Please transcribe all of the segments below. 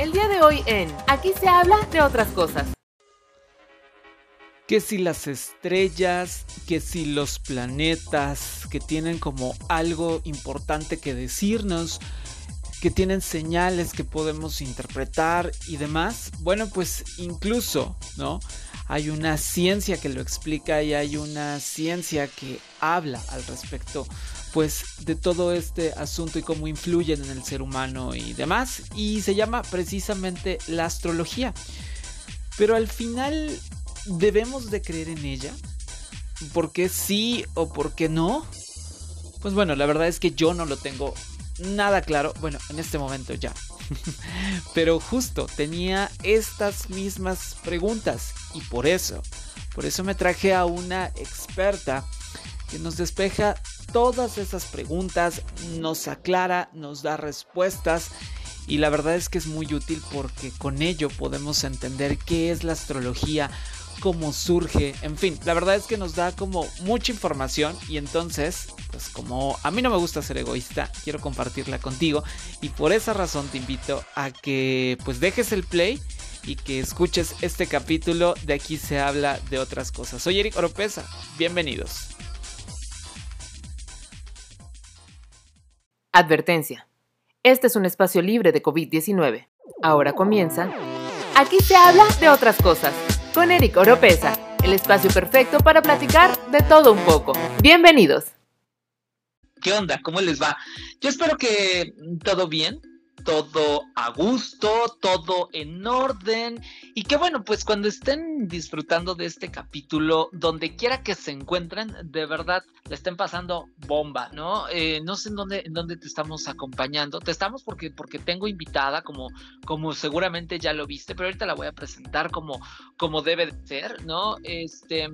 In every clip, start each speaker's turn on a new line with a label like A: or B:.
A: El día de hoy en Aquí se habla de otras cosas.
B: Que si las estrellas, que si los planetas, que tienen como algo importante que decirnos, que tienen señales que podemos interpretar y demás. Bueno, pues incluso, ¿no? Hay una ciencia que lo explica y hay una ciencia que habla al respecto, pues, de todo este asunto y cómo influyen en el ser humano y demás. Y se llama precisamente la astrología. Pero al final, ¿debemos de creer en ella? ¿Por qué sí o por qué no? Pues bueno, la verdad es que yo no lo tengo nada claro. Bueno, en este momento ya. Pero justo tenía estas mismas preguntas y por eso, por eso me traje a una experta que nos despeja todas esas preguntas, nos aclara, nos da respuestas y la verdad es que es muy útil porque con ello podemos entender qué es la astrología, cómo surge, en fin, la verdad es que nos da como mucha información y entonces, pues como a mí no me gusta ser egoísta, quiero compartirla contigo y por esa razón te invito a que pues dejes el play y que escuches este capítulo de aquí se habla de otras cosas. Soy Eric Oropesa, bienvenidos.
A: Advertencia. Este es un espacio libre de COVID-19. Ahora comienza. Aquí se habla de otras cosas con Eric Oropesa, el espacio perfecto para platicar de todo un poco. Bienvenidos.
B: ¿Qué onda? ¿Cómo les va? Yo espero que todo bien todo a gusto, todo en orden y que bueno, pues cuando estén disfrutando de este capítulo, donde quiera que se encuentren, de verdad le estén pasando bomba, ¿no? Eh, no sé en dónde, en dónde te estamos acompañando, te estamos porque, porque tengo invitada, como, como seguramente ya lo viste, pero ahorita la voy a presentar como, como debe de ser, ¿no? Este,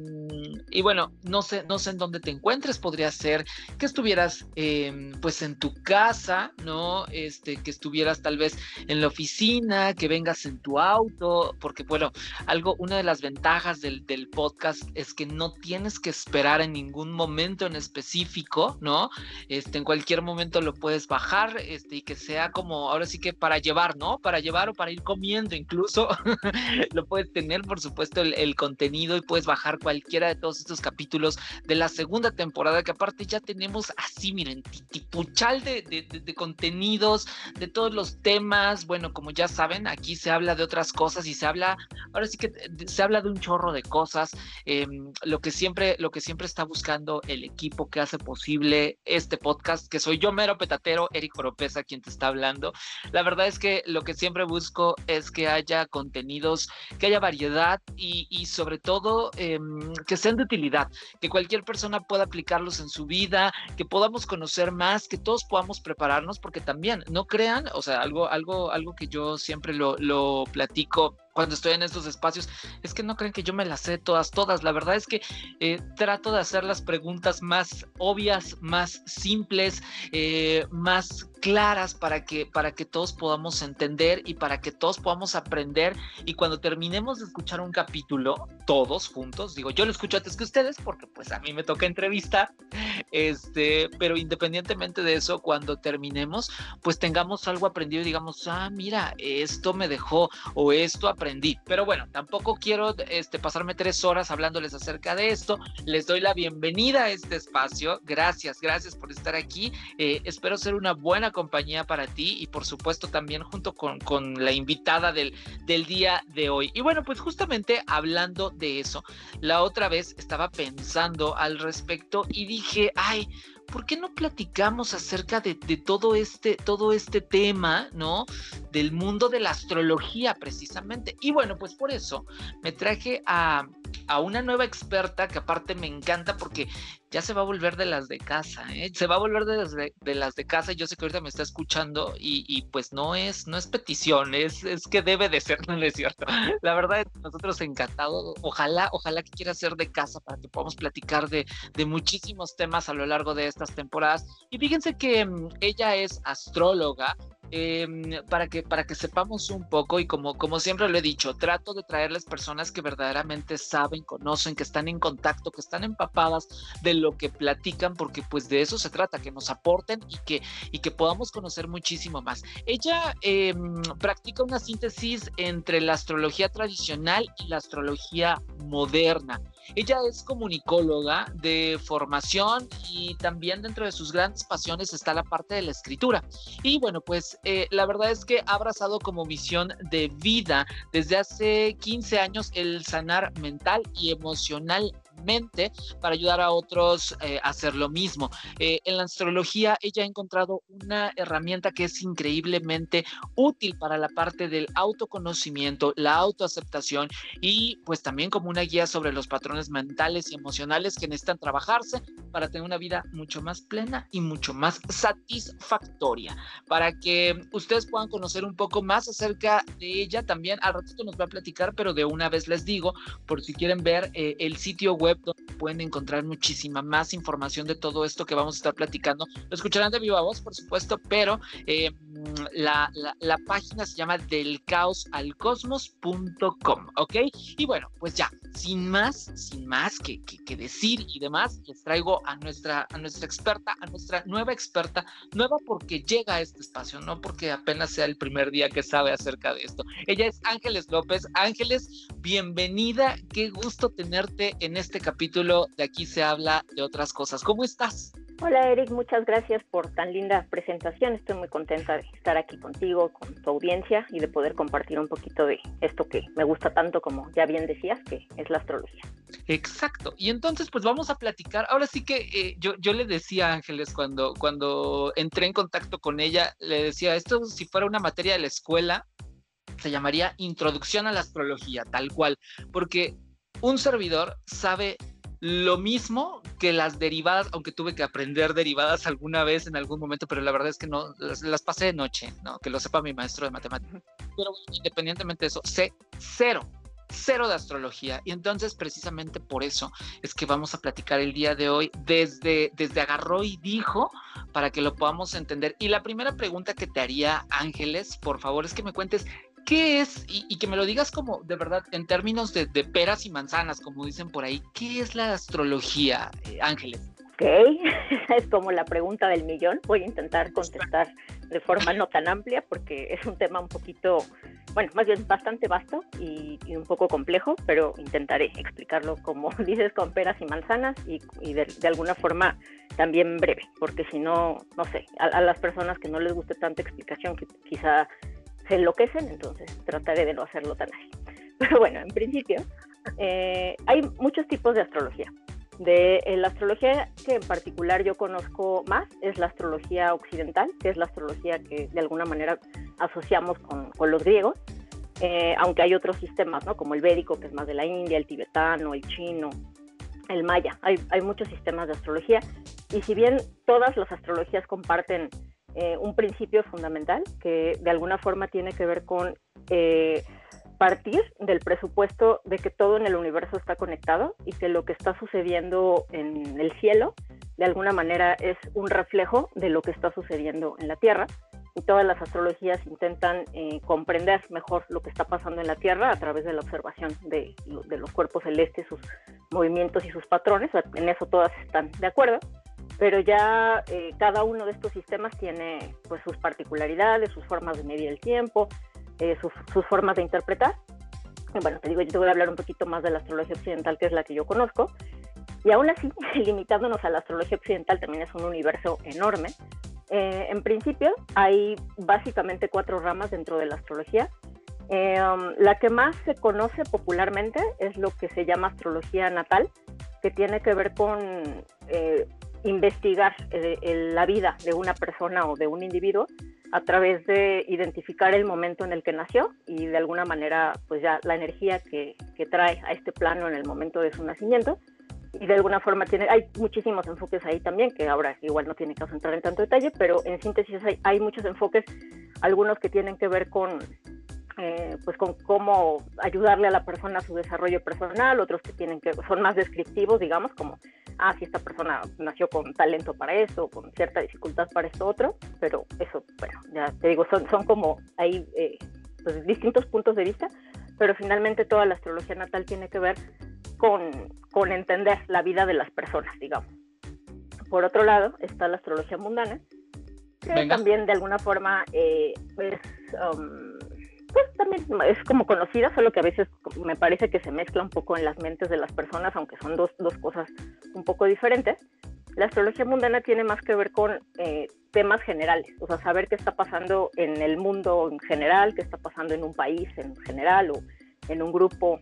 B: y bueno, no sé, no sé en dónde te encuentres, podría ser que estuvieras em, pues en tu casa, ¿no? Este, que estuvieras tal vez en la oficina, que vengas en tu auto, porque bueno, algo, una de las ventajas del, del podcast es que no tienes que esperar en ningún momento en específico, ¿no? Este, en cualquier momento lo puedes bajar, este, y que sea como, ahora sí que para llevar, ¿no? Para llevar o para ir comiendo incluso, lo puedes tener, por supuesto, el, contenido y puedes bajar cualquiera de todos estos capítulos de la segunda temporada, que aparte ya tenemos así, miren, tipuchal de, de, de, de contenidos, de todo los temas, bueno, como ya saben, aquí se habla de otras cosas y se habla, ahora sí que se habla de un chorro de cosas, em, lo que siempre, lo que siempre está buscando el equipo que hace posible este podcast, que soy yo mero petatero, Eric Oropesa, quien te está hablando. La verdad es que lo que siempre busco es que haya contenidos, que haya variedad y, y sobre todo em, que sean de utilidad, que cualquier persona pueda aplicarlos en su vida, que podamos conocer más, que todos podamos prepararnos, porque también, no crean, o sea, algo, algo, algo que yo siempre lo, lo platico cuando estoy en estos espacios, es que no creen que yo me las sé todas, todas. La verdad es que eh, trato de hacer las preguntas más obvias, más simples, eh, más claras para que, para que todos podamos entender y para que todos podamos aprender. Y cuando terminemos de escuchar un capítulo, todos juntos, digo, yo lo escucho antes que ustedes porque pues a mí me toca entrevista, este, pero independientemente de eso, cuando terminemos, pues tengamos algo aprendido y digamos, ah, mira, esto me dejó o esto aprendí pero bueno, tampoco quiero este, pasarme tres horas hablándoles acerca de esto. Les doy la bienvenida a este espacio. Gracias, gracias por estar aquí. Eh, espero ser una buena compañía para ti y por supuesto también junto con, con la invitada del, del día de hoy. Y bueno, pues justamente hablando de eso, la otra vez estaba pensando al respecto y dije, ay, ¿por qué no platicamos acerca de, todo, este, todo este tema, ¿no? Del mundo de la astrología, precisamente. Y bueno, pues por eso me traje a, a una nueva experta que aparte me encanta porque ya se va a volver de las de casa, ¿eh? se va a volver de las de, casa. Yo sé que ahorita me está escuchando y, pues no es, no es petición, es, es que debe de ser, no es cierto. La verdad nosotros encantados, ojalá, ojalá que quiera ser de casa para que podamos platicar de, de muchísimos temas a lo largo de estas temporadas. Y fíjense que um, ella es astróloga, em, para, que, para que sepamos un poco y como, como siempre lo he dicho, trato de traerles personas que verdaderamente saben, conocen, que están en contacto, que están empapadas de lo que platican, porque pues de eso se trata, que nos aporten y que, y que podamos conocer muchísimo más. Ella em, practica una síntesis entre la astrología tradicional y la astrología moderna. Ella es comunicóloga de formación y también dentro de sus grandes pasiones está la parte de la escritura. Y bueno, pues eh, la verdad es que ha abrazado como misión de vida desde hace 15 años el sanar mental y emocional para ayudar a otros eh, a hacer lo mismo. Eh, en la astrología ella ha encontrado una herramienta que es increíblemente útil para la parte del autoconocimiento, la autoaceptación y pues también como una guía sobre los patrones mentales y emocionales que necesitan trabajarse para tener una vida mucho más plena y mucho más satisfactoria. Para que ustedes puedan conocer un poco más acerca de ella, también al ratito nos va a platicar, pero de una vez les digo, por si quieren ver eh, el sitio web pueden encontrar muchísima más información de todo esto que vamos a estar platicando. Lo escucharán de viva voz, por supuesto, pero eh, la, la, página se llama del ¿ok? Y bueno, pues ya, sin más, sin más que, que, decir y demás, les traigo a nuestra, a nuestra experta, a nuestra nueva experta, nueva porque llega a este espacio, no porque apenas sea el primer día que sabe acerca de esto. Ella es Ángeles López. Ángeles, bienvenida, qué gusto tenerte en este capítulo de Aquí se habla de otras cosas. ¿Cómo estás?
C: Hola Eric, muchas gracias por tan linda presentación. Estoy muy contenta de estar aquí contigo, con tu audiencia y de poder compartir un poquito de esto que me gusta tanto, como ya bien decías, que es la astrología.
B: Exacto. Y entonces, pues vamos a platicar. Ahora sí que eh, yo, yo le decía a Ángeles cuando, cuando entré en contacto con ella, le decía, esto si fuera una materia de la escuela, se llamaría Introducción a la Astrología, tal cual, porque un servidor sabe lo mismo que las derivadas, aunque tuve que aprender derivadas alguna vez en algún momento, pero la verdad es que no, las, pasé de noche, ¿no? Que lo sepa mi maestro de matemáticas. Pero independientemente de eso, sé cero, cero de astrología. Y entonces, precisamente por eso es que vamos a platicar el día de hoy desde, desde agarró y dijo para que lo podamos entender. Y la primera pregunta que te haría, Ángeles, por favor, es que me cuentes ¿qué es? Y, que me lo digas como de verdad, en términos de, peras y manzanas, como dicen por ahí, ¿qué es la astrología, eh, Ángeles?
C: Ok, es como la pregunta del millón. Voy a intentar contestar de forma no tan amplia porque es un tema un poquito, bueno, más bien bastante vasto y, un poco complejo, pero intentaré explicarlo como dices, con peras y manzanas y, de, alguna forma también breve, porque si no, no sé, a, a, las personas que no les guste tanta explicación, que quizá se enloquecen, entonces trataré de no hacerlo tan así. Pero bueno, en principio, eh, hay muchos tipos de astrología. De eh, la astrología que en particular yo conozco más es la astrología occidental, que es la astrología que de alguna manera asociamos con, con los griegos, eh, aunque hay otros sistemas, ¿no? como el védico, que es más de la India, el tibetano, el chino, el maya. Hay, hay muchos sistemas de astrología y si bien todas las astrologías comparten eh, un principio fundamental que de alguna forma tiene que ver con eh, partir del presupuesto de que todo en el universo está conectado y que lo que está sucediendo en el cielo de alguna manera es un reflejo de lo que está sucediendo en la Tierra. Y todas las astrologías intentan eh, comprender mejor lo que está pasando en la Tierra a través de la observación de, de los cuerpos celestes, sus movimientos y sus patrones. En eso todas están de acuerdo pero ya eh, cada uno de estos sistemas tiene pues sus particularidades, sus formas de medir el tiempo, eh, sus, formas de interpretar. Y bueno, te digo, yo te voy a hablar un poquito más de la astrología occidental, que es la que yo conozco. Y aún así, limitándonos a la astrología occidental, también es un universo enorme. Eh, en principio, hay básicamente cuatro ramas dentro de la astrología. Um, la que más se conoce popularmente es lo que se llama astrología natal, que tiene que ver con investigar eh, la vida de una persona o de un individuo a través de identificar el momento en el que nació y de alguna manera pues ya la energía que, que trae a este plano en el momento de su nacimiento. Y de alguna forma tiene, hay muchísimos enfoques ahí también, que ahora igual no tiene caso entrar en tanto detalle, pero en síntesis hay, hay muchos enfoques, algunos que tienen que ver con eh, pues con cómo ayudarle a la persona a su desarrollo personal, otros que tienen que son más descriptivos, digamos, como ah, si esta persona nació con talento para esto, con cierta dificultad para esto otro, pero eso, bueno, ya te digo, son, son como ahí eh, pues, distintos puntos de vista, pero finalmente toda la astrología natal tiene que ver con, con entender la vida de las personas, digamos. Por otro lado, está la astrología mundana, que también de alguna forma eh, es um, pues también es como conocida, solo que a veces me parece que se mezcla un poco en las mentes de las personas, aunque son dos, dos cosas un poco diferentes. La astrología mundana tiene más que ver con eh, temas generales, o sea, saber qué está pasando en el mundo en general, qué está pasando en un país en general o en un grupo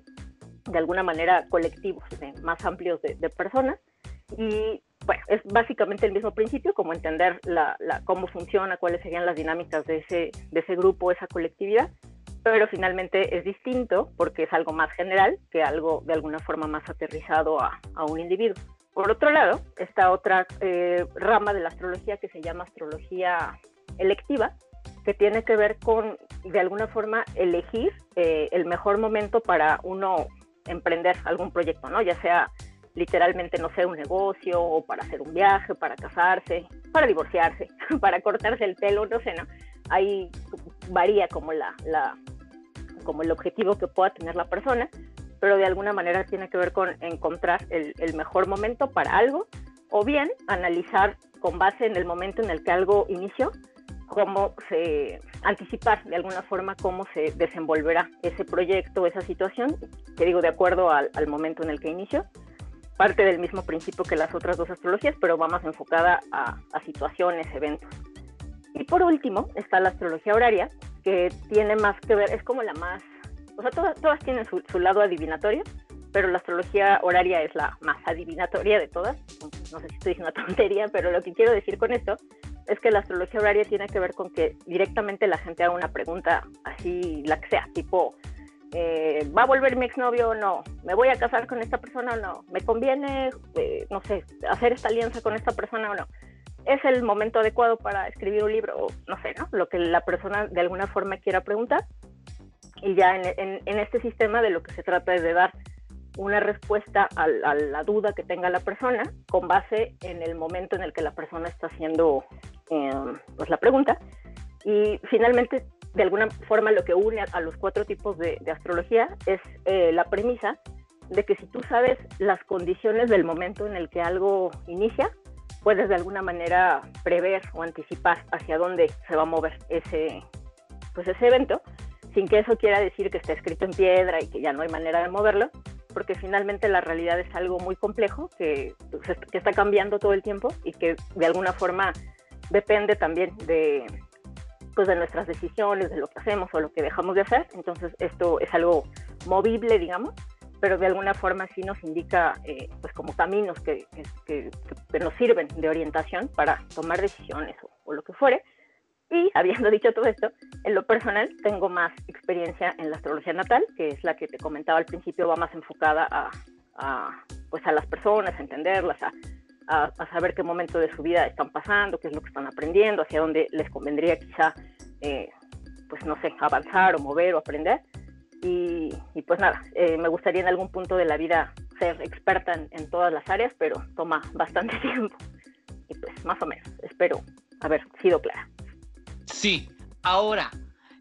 C: de alguna manera colectivos más amplios de, personas. Y bueno, es básicamente el mismo principio, como entender la, cómo funciona, cuáles serían las dinámicas de ese, de ese grupo, esa colectividad, pero finalmente es distinto porque es algo más general que algo de alguna forma más aterrizado a, un individuo. Por otro lado, está otra eh, rama de la astrología que se llama astrología electiva, que tiene que ver con, de alguna forma, elegir eh, el mejor momento para uno emprender algún proyecto, ¿no? Ya sea literalmente, no sé, un negocio o para hacer un viaje, para casarse, para divorciarse, para cortarse el pelo, no sé, ¿no? Ahí varía como la, la, como el objetivo que pueda tener la persona, pero de alguna manera tiene que ver con encontrar el, mejor momento para algo o bien analizar con base en el momento en el que algo inició, cómo se anticipar de alguna forma cómo se desenvolverá ese proyecto, esa situación, que digo de acuerdo al, momento en el que inició, parte del mismo principio que las otras dos astrologías, pero va más enfocada a, a situaciones, eventos. Y por último está la astrología horaria, que tiene más que ver, es como la más, o sea, todas, todas tienen su, lado adivinatorio, pero la astrología horaria es la más adivinatoria de todas. No sé si estoy diciendo una tontería, pero lo que quiero decir con esto es que la astrología horaria tiene que ver con que directamente la gente haga una pregunta así, la que sea, tipo, eh, ¿va a volver mi exnovio o no? ¿Me voy a casar con esta persona o no? ¿Me conviene, eh, no sé, hacer esta alianza con esta persona o no? Es el momento adecuado para escribir un libro, o no sé, ¿no? Lo que la persona de alguna forma quiera preguntar. Y ya en, este sistema de lo que se trata es de dar una respuesta a, la duda que tenga la persona con base en el momento en el que la persona está haciendo em, pues la pregunta. Y finalmente, de alguna forma, lo que une a, los cuatro tipos de, astrología es eh, la premisa de que si tú sabes las condiciones del momento en el que algo inicia, puedes de alguna manera prever o anticipar hacia dónde se va a mover ese, pues ese evento, sin que eso quiera decir que está escrito en piedra y que ya no hay manera de moverlo, porque finalmente la realidad es algo muy complejo que, pues, que está cambiando todo el tiempo y que de alguna forma depende también de, pues, de nuestras decisiones, de lo que hacemos o lo que dejamos de hacer. Entonces esto es algo movible, digamos, pero de alguna forma sí nos indica eh, pues como caminos que, que, nos sirven de orientación para tomar decisiones o, lo que fuere. Y habiendo dicho todo esto, en lo personal tengo más experiencia en la astrología natal, que es la que te comentaba al principio, va más enfocada a, a pues a las personas, a entenderlas, a, a, saber qué momento de su vida están pasando, qué es lo que están aprendiendo, hacia dónde les convendría quizá, eh, pues no sé, avanzar o mover o aprender. Y, pues nada, eh, me gustaría en algún punto de la vida ser experta en, todas las áreas, pero toma bastante tiempo. Y pues más o menos, espero haber sido clara.
B: Sí, ahora,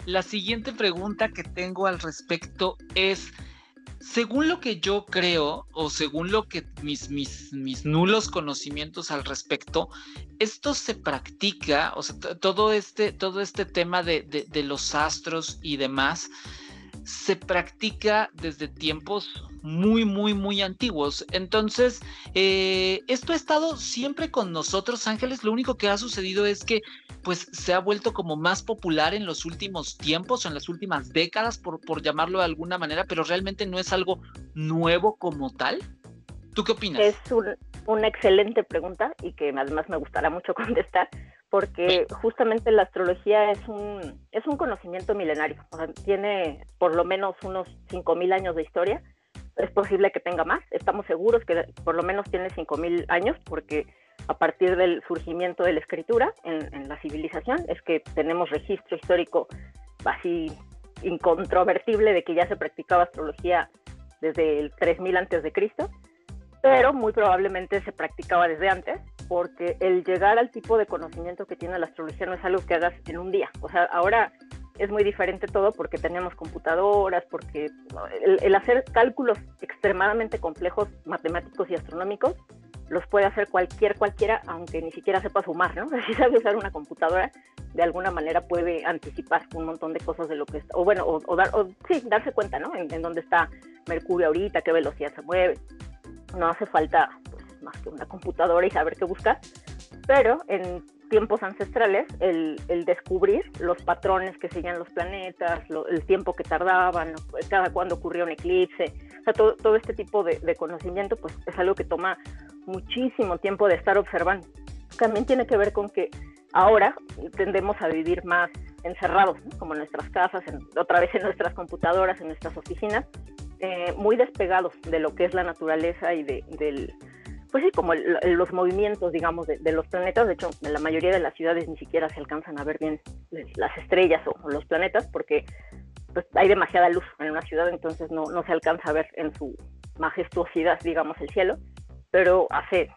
B: la siguiente pregunta que tengo al respecto es, según lo que yo creo o según lo que mis, mis, mis nulos conocimientos al respecto, esto se practica, o sea, todo este, todo este tema de, de los astros y demás, se practica desde tiempos muy, muy, muy antiguos. Entonces, eh, esto ha estado siempre con nosotros, Ángeles. Lo único que ha sucedido es que, pues, se ha vuelto como más popular en los últimos tiempos, en las últimas décadas, por, por llamarlo de alguna manera, pero realmente no es algo nuevo como tal. ¿Tú qué opinas?
C: Es una excelente pregunta y que además me gustará mucho contestar porque justamente la astrología es un, es un conocimiento milenario, o sea, tiene por lo menos unos 5.000 años de historia, es posible que tenga más, estamos seguros que por lo menos tiene 5.000 años, porque a partir del surgimiento de la escritura en, la civilización es que tenemos registro histórico así incontrovertible de que ya se practicaba astrología desde el 3000 antes de Cristo, pero muy probablemente se practicaba desde antes, porque el llegar al tipo de conocimiento que tiene la astrología no es algo que hagas en un día. O sea, ahora es muy diferente todo porque tenemos computadoras, porque el, hacer cálculos extremadamente complejos, matemáticos y astronómicos, los puede hacer cualquier cualquiera, aunque ni siquiera sepa sumar, ¿no? Si sabe usar una computadora, de alguna manera puede anticipar un montón de cosas de lo que está, o bueno, o, dar, o sí, darse cuenta, ¿no? En, dónde está Mercurio ahorita, qué velocidad se mueve. No hace falta pues, más que una computadora y saber qué buscar, pero en tiempos ancestrales, el, descubrir los patrones que seguían los planetas, el tiempo que tardaban, cada cuando ocurría un eclipse, o todo, este tipo de, conocimiento, pues es algo que toma muchísimo tiempo de estar observando. También tiene que ver con que ahora tendemos a vivir más encerrados, como en nuestras casas, otra vez en nuestras computadoras, en nuestras oficinas, eh, muy despegados de lo que es la naturaleza y de, pues sí, como los movimientos, digamos, de, los planetas. De hecho, en la mayoría de las ciudades ni siquiera se alcanzan a ver bien las estrellas o, los planetas porque pues, hay demasiada luz en una ciudad, entonces no, no se alcanza a ver en su majestuosidad, digamos, el cielo. Pero hace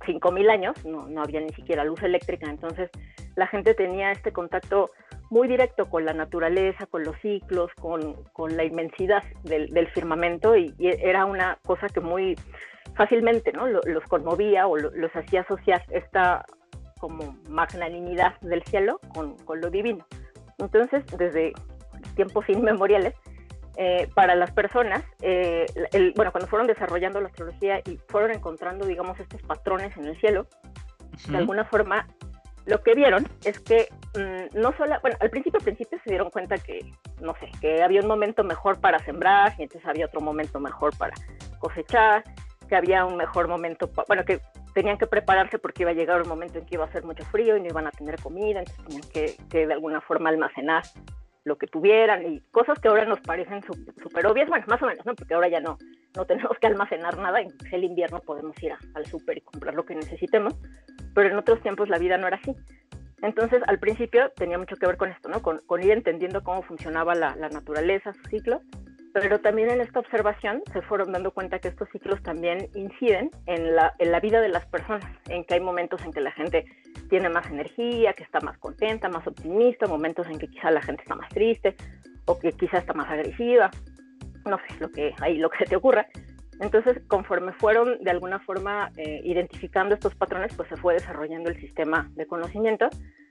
C: 5.000 años no, no había ni siquiera luz eléctrica, entonces la gente tenía este contacto muy directo con la naturaleza, con los ciclos, con, con la inmensidad del, del firmamento y, y, era una cosa que muy fácilmente ¿no? los conmovía o los hacía asociar esta como magnanimidad del cielo con, con lo divino. Entonces, desde tiempos inmemoriales, eh, para las personas, eh, el, bueno, cuando fueron desarrollando la astrología y fueron encontrando, digamos, estos patrones en el cielo, de alguna forma, lo que vieron es que mm, no solo, bueno, al principio, al principio se dieron cuenta que, no sé, que había un momento mejor para sembrar y entonces había otro momento mejor para cosechar que había un mejor momento, bueno, que tenían que prepararse porque iba a llegar un momento en que iba a hacer mucho frío y no iban a tener comida, entonces tenían que, que de alguna forma almacenar lo que tuvieran y cosas que ahora nos parecen súper obvias, bueno, más o menos, ¿no? Porque ahora ya no, no tenemos que almacenar nada, en el invierno podemos ir al súper y comprar lo que necesitemos, pero en otros tiempos la vida no era así. Entonces, al principio tenía mucho que ver con esto, ¿no? Con, con ir entendiendo cómo funcionaba la, la naturaleza, sus ciclos, pero también en esta observación se fueron dando cuenta que estos ciclos también inciden en la, vida de las personas, en que hay momentos en que la gente tiene más energía, que está más contenta, más optimista, momentos en que quizá la gente está más triste o que quizá está más agresiva, no sé, lo que, ahí, lo que se te ocurra. Entonces, conforme fueron de alguna forma eh, identificando estos patrones, pues se fue desarrollando el sistema de conocimiento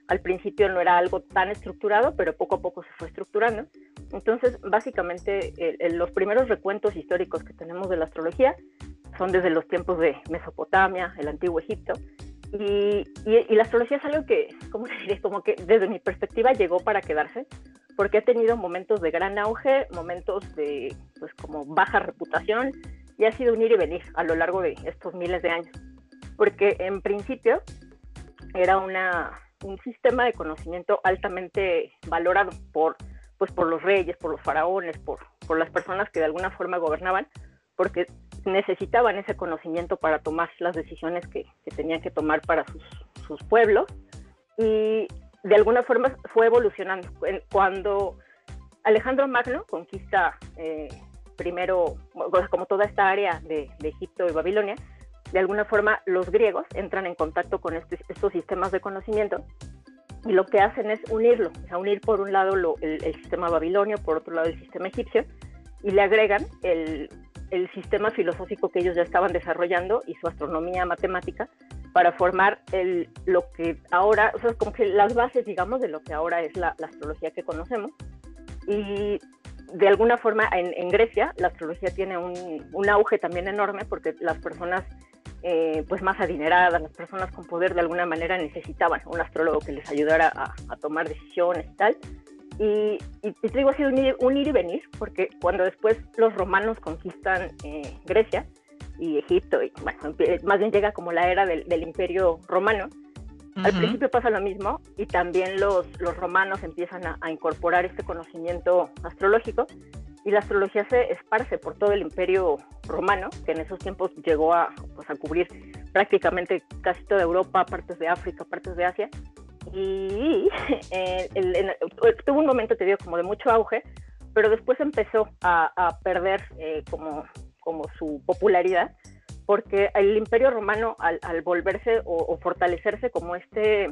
C: al principio no era algo tan estructurado, pero poco a poco se fue estructurando. Entonces, básicamente, los primeros recuentos históricos que tenemos de la astrología son desde los tiempos de Mesopotamia, el antiguo Egipto. Y, la astrología es algo que, ¿cómo se diría? Como que desde mi perspectiva llegó para quedarse, porque ha tenido momentos de gran auge, momentos de, pues, como baja reputación, y ha sido un ir y venir a lo largo de estos miles de años. Porque en principio era una, un sistema de conocimiento altamente valorado por, pues, por los reyes, por los faraones, por, por las personas que de alguna forma gobernaban, porque necesitaban ese conocimiento para tomar las decisiones que, que tenían que tomar para sus, sus, pueblos. Y de alguna forma fue evolucionando. Cuando Alejandro Magno conquista eh, primero, como toda esta área de, de Egipto y Babilonia, de alguna forma los griegos entran en contacto con este, estos sistemas de conocimiento y lo que hacen es unirlo, o sea, unir por un lado el, sistema babilonio, por otro lado el sistema egipcio, y le agregan el, el, sistema filosófico que ellos ya estaban desarrollando y su astronomía matemática para formar el, lo que ahora, o sea, como que las bases, digamos, de lo que ahora es la, astrología que conocemos. Y de alguna forma en, Grecia la astrología tiene un, un, auge también enorme porque las personas eh, pues más adineradas, las personas con poder de alguna manera necesitaban un astrólogo que les ayudara a, tomar decisiones y tal. Y, y, te digo, ha sido un ir, y venir, porque cuando después los romanos conquistan eh, Grecia y Egipto, y bueno, más bien llega como la era del, imperio romano, al principio pasa lo mismo y también los, los romanos empiezan a, a, incorporar este conocimiento astrológico y la astrología se esparce por todo el imperio romano, que en esos tiempos llegó a, pues, a cubrir prácticamente casi toda Europa, partes de África, partes de Asia. Y eh, tuvo un momento, te digo, como de mucho auge, pero después empezó a, perder eh, como, como su popularidad, porque el imperio romano al, volverse o, fortalecerse como este,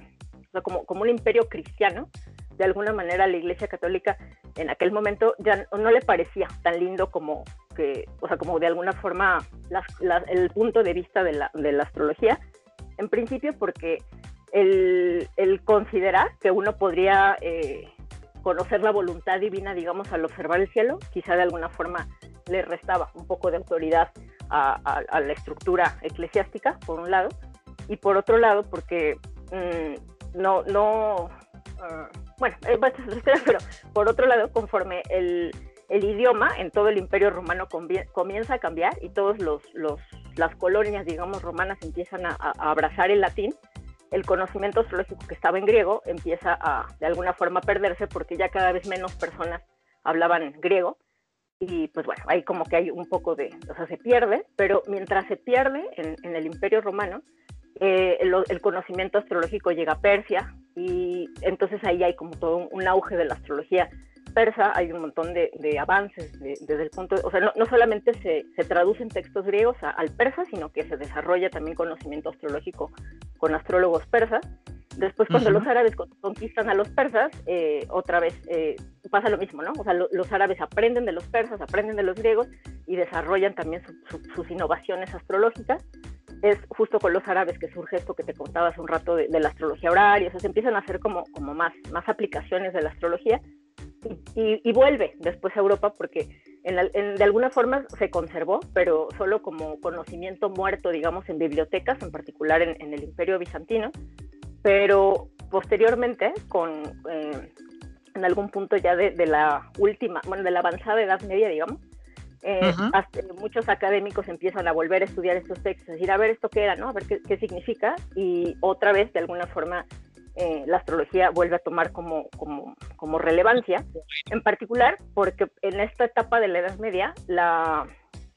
C: como, como un imperio cristiano, de alguna manera la Iglesia Católica en aquel momento ya no le parecía tan lindo como que, o sea, como de alguna forma el punto de vista de la, de la astrología, en principio porque el, el considerar que uno podría eh, conocer la voluntad divina, digamos, al observar el cielo, quizá de alguna forma le restaba un poco de autoridad a, la estructura eclesiástica, por un lado, y por otro lado, porque mm, no, no, ah, bueno, pero por otro lado, conforme el, el, idioma en todo el imperio romano comienza a cambiar y todas los, los, las colonias, digamos, romanas empiezan a, a abrazar el latín, el conocimiento astrológico que estaba en griego empieza a de alguna forma perderse porque ya cada vez menos personas hablaban griego y pues bueno, ahí como que hay un poco de, o sea, se pierde, pero mientras se pierde en, el imperio romano, eh, el, conocimiento astrológico llega a Persia y entonces ahí hay como todo un, auge de la astrología persa, hay un montón de, avances desde el punto, de, o sea, no, solamente se, se, traducen textos griegos al persa, sino que se desarrolla también conocimiento astrológico con astrólogos persas. Después, cuando los árabes conquistan a los persas, eh, otra vez eh, pasa lo mismo, ¿no? O sea, los árabes aprenden de los persas, aprenden de los griegos y desarrollan también sus innovaciones astrológicas. Es justo con los árabes que surge esto que te contaba hace un rato de, la astrología horaria, o sea, se empiezan a hacer como, como más, más aplicaciones de la astrología y, vuelve después a Europa porque en de alguna forma se conservó, pero solo como conocimiento muerto, digamos, en bibliotecas, en particular en, el Imperio Bizantino, pero posteriormente, con, eh, en algún punto ya de, la última, bueno, de la avanzada Edad Media, digamos, eh, muchos académicos empiezan a volver a estudiar estos textos, decir, a ver esto qué era, ¿no? A ver qué, qué significa, y otra vez, de alguna forma, eh, la astrología vuelve a tomar como, como, relevancia, en particular porque en esta etapa de la Edad Media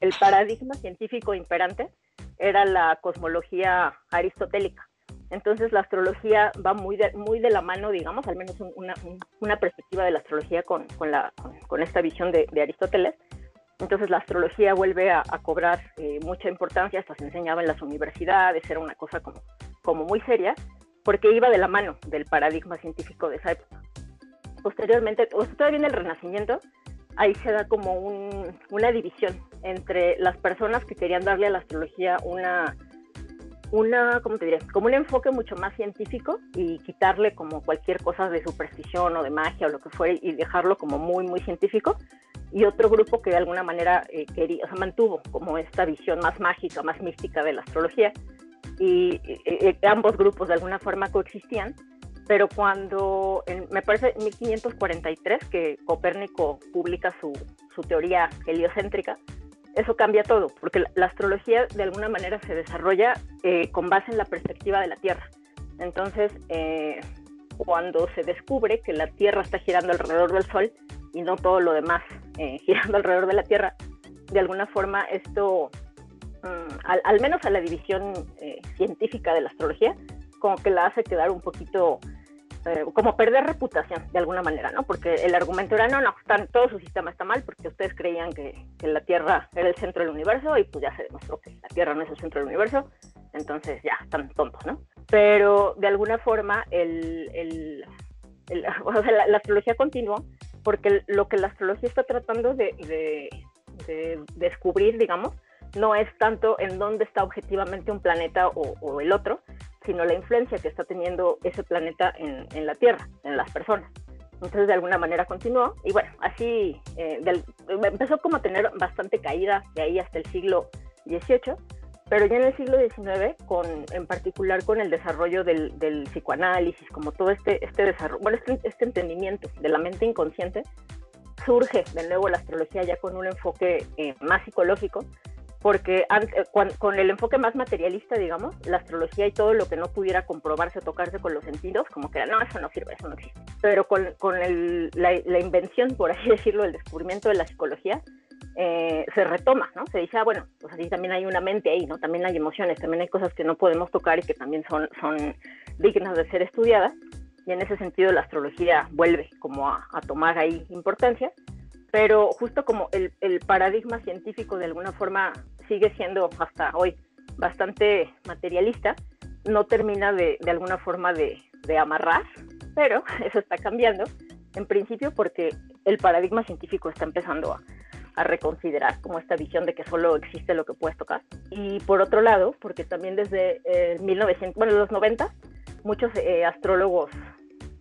C: el paradigma científico imperante era la cosmología aristotélica. Entonces la astrología va muy de, muy de la mano, digamos, al menos una, una perspectiva de la astrología con, con, la, con esta visión de, de, Aristóteles. Entonces la astrología vuelve a, cobrar eh, mucha importancia, hasta se enseñaba en las universidades, era una cosa como, como muy seria porque iba de la mano del paradigma científico de esa época. Posteriormente, o todavía en el Renacimiento, ahí se da como una división entre las personas que querían darle a la astrología una, una, ¿cómo te diré? Como un enfoque mucho más científico y quitarle como cualquier cosa de superstición o de magia o lo que fuera y dejarlo como muy, muy científico. Y otro grupo que de alguna manera eh, quería, o sea, mantuvo como esta visión más mágica, más mística de la astrología y, ambos grupos de alguna forma coexistían, pero cuando, me parece, en 1543, que Copérnico publica su, su teoría heliocéntrica, eso cambia todo, porque la, astrología de alguna manera se desarrolla eh, con base en la perspectiva de la Tierra. Entonces, eh, cuando se descubre que la Tierra está girando alrededor del Sol y no todo lo demás eh, girando alrededor de la Tierra, de alguna forma esto Mm, al, menos a la división eh, científica de la astrología, como que la hace quedar un poquito, eh, como perder reputación de alguna manera, ¿no? Porque el argumento era, no, no, todo su sistema está mal porque ustedes creían que, la Tierra era el centro del universo y pues ya se demostró que la Tierra no es el centro del universo, entonces ya, están tontos, ¿no? Pero de alguna forma el, el, la, astrología continuó porque lo que la astrología está tratando de, de descubrir, digamos, no es tanto en dónde está objetivamente un planeta o, el otro, sino la influencia que está teniendo ese planeta en, la Tierra, en las personas. Entonces, de alguna manera continuó y bueno, así eh, empezó como a tener bastante caída de ahí hasta el siglo XVIII, pero ya en el siglo XIX, con, en particular con el desarrollo del, psicoanálisis, como todo este, este desarrollo, bueno, este, este entendimiento de la mente inconsciente, surge de nuevo la astrología ya con un enfoque eh, más psicológico, porque eh, con, el enfoque más materialista, digamos, la astrología y todo lo que no pudiera comprobarse o tocarse con los sentidos, como que era, no, eso no sirve, eso no existe. Pero con, la, invención, por así decirlo, el descubrimiento de la psicología, eh, se retoma, ¿no? Se dice, ah, bueno, pues así también hay una mente ahí, ¿no? También hay emociones, también hay cosas que no podemos tocar y que también son, son dignas de ser estudiadas. Y en ese sentido la astrología vuelve como a tomar ahí importancia pero justo como el, el paradigma científico de alguna forma sigue siendo hasta hoy bastante materialista, no termina de, de alguna forma de, de, amarrar, pero eso está cambiando, en principio porque el paradigma científico está empezando a, a, reconsiderar como esta visión de que solo existe lo que puedes tocar. Y por otro lado, porque también desde eh, 1900, bueno, los 90, muchos eh, astrólogos,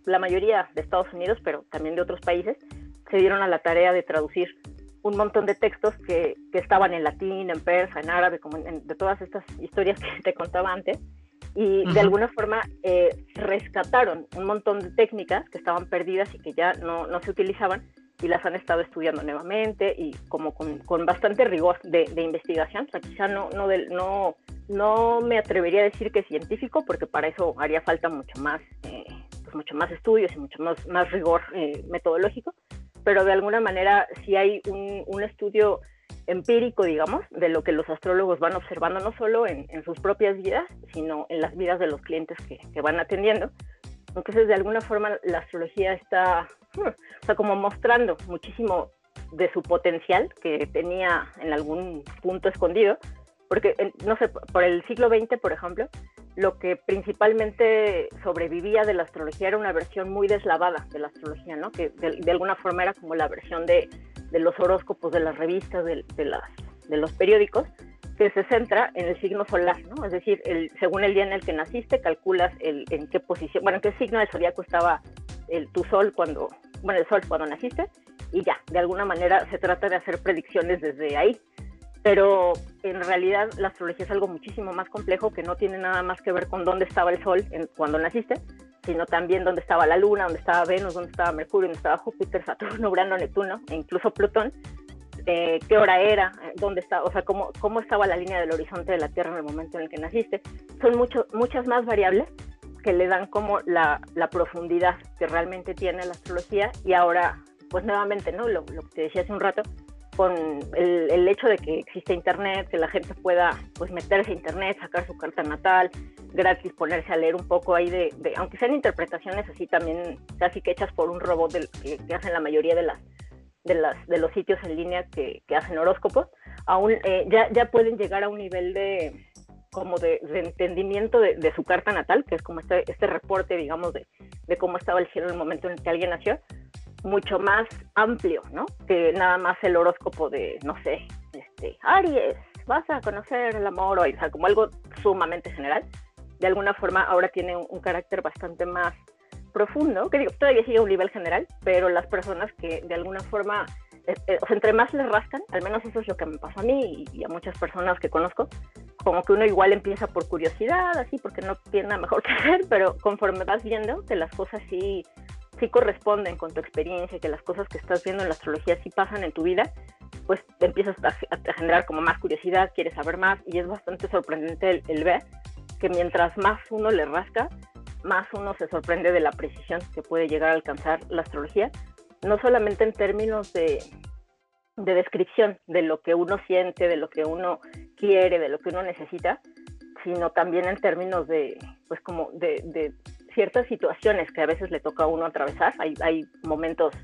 C: la mayoría de Estados Unidos, pero también de otros países, se dieron a la tarea de traducir un montón de textos que, que estaban en latín, en persa, en árabe, como en, de todas estas historias que te contaba antes, y de alguna forma eh, rescataron un montón de técnicas que estaban perdidas y que ya no, no se utilizaban y las han estado estudiando nuevamente y como con, con bastante rigor de, de, investigación. O sea, quizá no, no, de, no, no me atrevería a decir que científico, porque para eso haría falta mucho más, eh, pues mucho más estudios y mucho más, más rigor eh, metodológico, pero de alguna manera sí hay un, estudio empírico, digamos, de lo que los astrólogos van observando no solo en, sus propias vidas, sino en las vidas de los clientes que, que van atendiendo. Entonces, de alguna forma, la astrología está, o sea, como mostrando muchísimo de su potencial que tenía en algún punto escondido, porque, no sé, por el siglo XX, por ejemplo, lo que principalmente sobrevivía de la astrología era una versión muy deslavada de la astrología, ¿no? Que de, de alguna forma era como la versión de, de los horóscopos de las revistas, de, de, las, de los periódicos, que se centra en el signo solar, ¿no? Es decir, el, según el día en el que naciste, calculas el, en qué posición, bueno, en qué signo del zodiaco estaba el, tu sol cuando, bueno, el sol cuando naciste, y ya, de alguna manera se trata de hacer predicciones desde ahí. Pero en realidad la astrología es algo muchísimo más complejo que no tiene nada más que ver con dónde estaba el sol en, cuando naciste, sino también dónde estaba la luna, dónde estaba Venus, dónde estaba Mercurio, dónde estaba Júpiter, Saturno, Urano, Neptuno e incluso Plutón, eh, qué hora era, dónde estaba, o sea, cómo, cómo estaba la línea del horizonte de la Tierra en el momento en el que naciste. Son mucho, muchas más variables que le dan como la, la, profundidad que realmente tiene la astrología y ahora, pues nuevamente, ¿no? Lo, lo que te decía hace un rato, con el, el, hecho de que existe internet, que la gente pueda pues meterse a internet, sacar su carta natal, gratis ponerse a leer un poco ahí de, de aunque sean interpretaciones así también casi que hechas por un robot que, que, hacen la mayoría de las de las de los sitios en línea que, que hacen horóscopos, aún eh, ya, ya pueden llegar a un nivel de como de, de entendimiento de, de, su carta natal, que es como este, este reporte, digamos, de, de cómo estaba el cielo en el momento en el que alguien nació, mucho más amplio, ¿no? Que nada más el horóscopo de, no sé, este, Aries, vas a conocer el amor hoy, o sea, como algo sumamente general. De alguna forma ahora tiene un, un carácter bastante más profundo, que digo, todavía sigue un nivel general, pero las personas que de alguna forma, eh, eh, o sea, entre más les rascan, al menos eso es lo que me pasa a mí y, y, a muchas personas que conozco, como que uno igual empieza por curiosidad, así, porque no tiene nada mejor que hacer, pero conforme vas viendo que las cosas sí sí corresponden con tu experiencia, que las cosas que estás viendo en la astrología sí pasan en tu vida, pues empiezas a, generar como más curiosidad, quieres saber más y es bastante sorprendente el, ver que mientras más uno le rasca, más uno se sorprende de la precisión que puede llegar a alcanzar la astrología, no solamente en términos de, de descripción de lo que uno siente, de lo que uno quiere, de lo que uno necesita, sino también en términos de, pues como de ciertas situaciones que a veces le toca a uno atravesar. Hay, hay momentos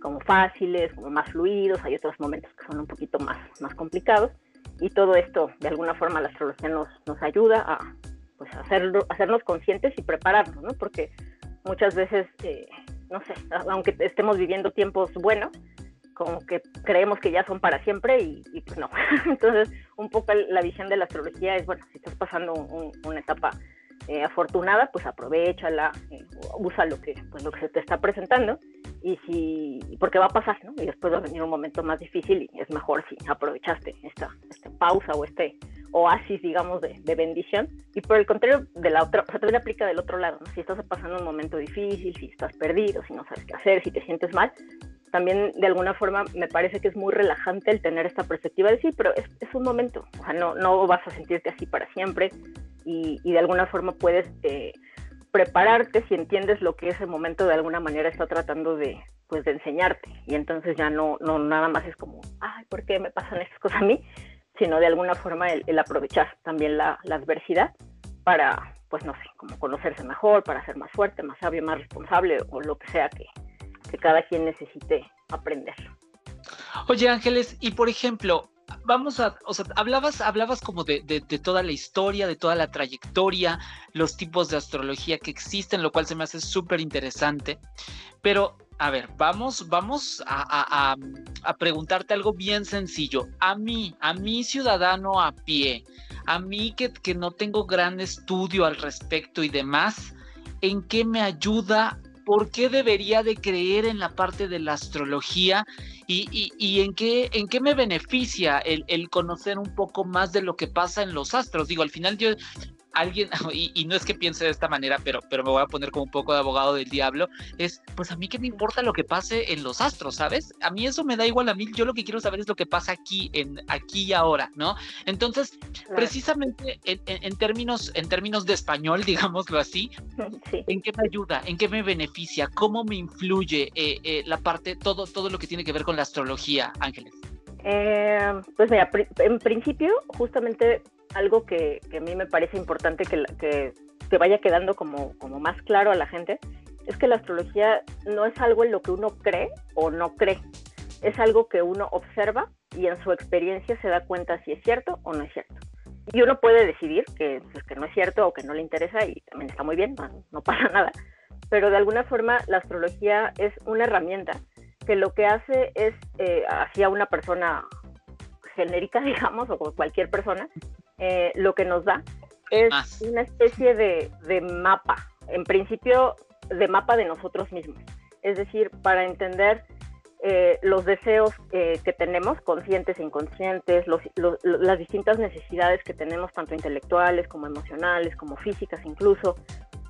C: como fáciles, como más fluidos, hay otros momentos que son un poquito más, más complicados. Y todo esto, de alguna forma, la astrología nos, nos ayuda a pues, hacerlo, hacernos conscientes y prepararnos, ¿no? Porque muchas veces, eh, no sé, aunque estemos viviendo tiempos buenos, como que creemos que ya son para siempre y, y pues no. Entonces, un poco la visión de la astrología es, bueno, si estás pasando un, una etapa eh, afortunada, pues aprovechala, eh, usa lo que, pues, lo que se te está presentando y si, porque va a pasar, ¿no? Y después va a venir un momento más difícil y es mejor si aprovechaste esta, esta pausa o este oasis, digamos, de, de, bendición. Y por el contrario, de la otra, o sea, también aplica del otro lado, ¿no? Si estás pasando un momento difícil, si estás perdido, si no sabes qué hacer, si te sientes mal, también de alguna forma me parece que es muy relajante el tener esta perspectiva de sí, pero es, un momento, o sea, no, no vas a sentirte así para siempre, y, y de alguna forma puedes eh, prepararte si entiendes lo que ese momento de alguna manera está tratando de, pues, de enseñarte. Y entonces ya no, no nada más es como, ay, ¿por qué me pasan estas cosas a mí? Sino de alguna forma el, el aprovechar también la, la, adversidad para, pues no sé, como conocerse mejor, para ser más fuerte, más sabio, más responsable o lo que sea que, que cada quien necesite aprender.
B: Oye Ángeles, y por ejemplo, vamos a, o sea, hablabas, hablabas como de, de, toda la historia, de toda la trayectoria, los tipos de astrología que existen, lo cual se me hace súper interesante. Pero, a ver, vamos, vamos a, preguntarte algo bien sencillo. A mí, a mí ciudadano a pie, a mí que, que no tengo gran estudio al respecto y demás, ¿en qué me ayuda ¿por qué debería de creer en la parte de la astrología y, en, qué, en qué me beneficia el, el, conocer un poco más de lo que pasa en los astros? Digo, al final yo alguien, y, no es que piense de esta manera, pero, pero me voy a poner como un poco de abogado del diablo, es, pues a mí que me importa lo que pase en los astros, ¿sabes? A mí eso me da igual a mí, yo lo que quiero saber es lo que pasa aquí, en aquí y ahora, ¿no? Entonces, precisamente en, términos, en términos de español, digámoslo así, ¿en qué me ayuda? ¿En qué me beneficia? ¿Cómo me influye eh, eh, la parte, todo, todo lo que tiene que ver con la astrología, Ángeles?
C: Eh, pues mira, en principio, justamente algo que, a mí me parece importante que, que, vaya quedando como, más claro a la gente es que la astrología no es algo en lo que uno cree o no cree, es algo que uno observa y en su experiencia se da cuenta si es cierto o no es cierto. Y uno puede decidir que, pues, no es cierto o que no le interesa y también está muy bien, no, pasa nada. Pero de alguna forma la astrología es una herramienta que lo que hace es, eh, hacia una persona genérica, digamos, o cualquier persona, eh, lo que nos da es una especie de, mapa, en principio de mapa de nosotros mismos. Es decir, para entender eh, los deseos eh, que tenemos, conscientes e inconscientes, las distintas necesidades que tenemos, tanto intelectuales como emocionales, como físicas incluso,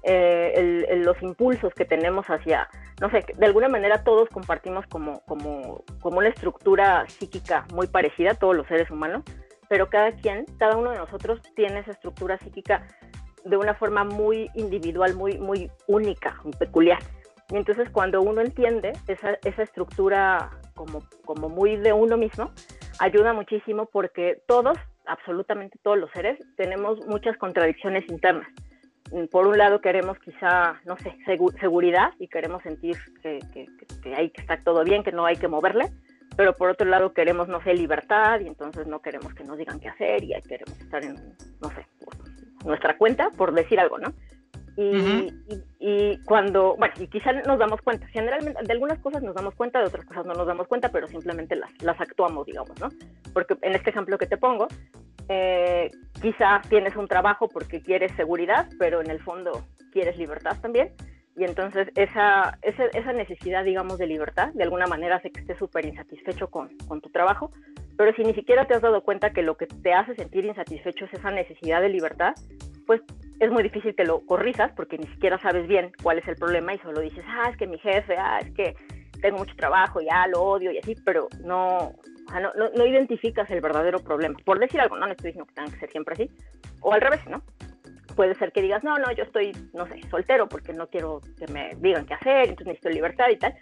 C: los impulsos que tenemos hacia, no sé, de alguna manera todos compartimos como, como, como una estructura psíquica muy parecida, todos los seres humanos, pero cada quien, cada uno de nosotros tiene esa estructura psíquica de una forma muy individual, muy, muy única, peculiar. Y entonces cuando uno entiende esa, esa estructura como, como muy de uno mismo, ayuda muchísimo porque todos, absolutamente todos los seres, tenemos muchas contradicciones internas. Por un lado queremos quizá, no sé, seguridad y queremos sentir que, que, que, hay que estar todo bien, que no hay que moverle pero por otro lado queremos, no sé, libertad y entonces no queremos que nos digan qué hacer y queremos estar en, no sé, nuestra cuenta, por decir algo, ¿no? Y, y, cuando, bueno, y quizá nos damos cuenta, generalmente de algunas cosas nos damos cuenta, de otras cosas no nos damos cuenta, pero simplemente las, las actuamos, digamos, ¿no? Porque en este ejemplo que te pongo, eh, quizá tienes un trabajo porque quieres seguridad, pero en el fondo quieres libertad también. Y entonces esa, esa, esa, necesidad, digamos, de libertad, de alguna manera hace que estés súper insatisfecho con, con, tu trabajo, pero si ni siquiera te has dado cuenta que lo que te hace sentir insatisfecho es esa necesidad de libertad, pues es muy difícil que lo corrijas porque ni siquiera sabes bien cuál es el problema y solo dices, ah, es que mi jefe, ah, es que tengo mucho trabajo, ya lo odio y así, pero no, no, no, no identificas el verdadero problema. Por decir algo, no, no estoy diciendo que tenga que ser siempre así, o al revés, ¿no? Puede ser que digas, no, no, yo estoy, no sé, soltero porque no quiero que me digan qué hacer, entonces necesito libertad y tal.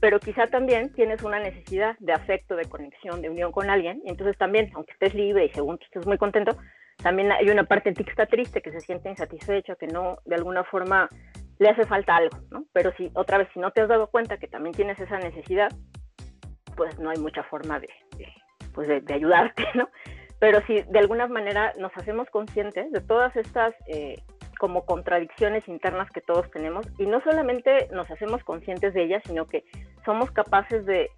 C: Pero quizá también tienes una necesidad de afecto, de conexión, de unión con alguien. Y entonces también, aunque estés libre y según tú estés muy contento, también hay una parte en ti que está triste, que se siente insatisfecha, que no, de alguna forma, le hace falta algo, ¿no? Pero si, otra vez, si no te has dado cuenta que también tienes esa necesidad, pues no hay mucha forma de, pues de, de ayudarte, ¿no? Pero si de alguna manera nos hacemos conscientes de todas estas eh, como contradicciones internas que todos tenemos y no solamente nos hacemos conscientes de ellas, sino que somos capaces de,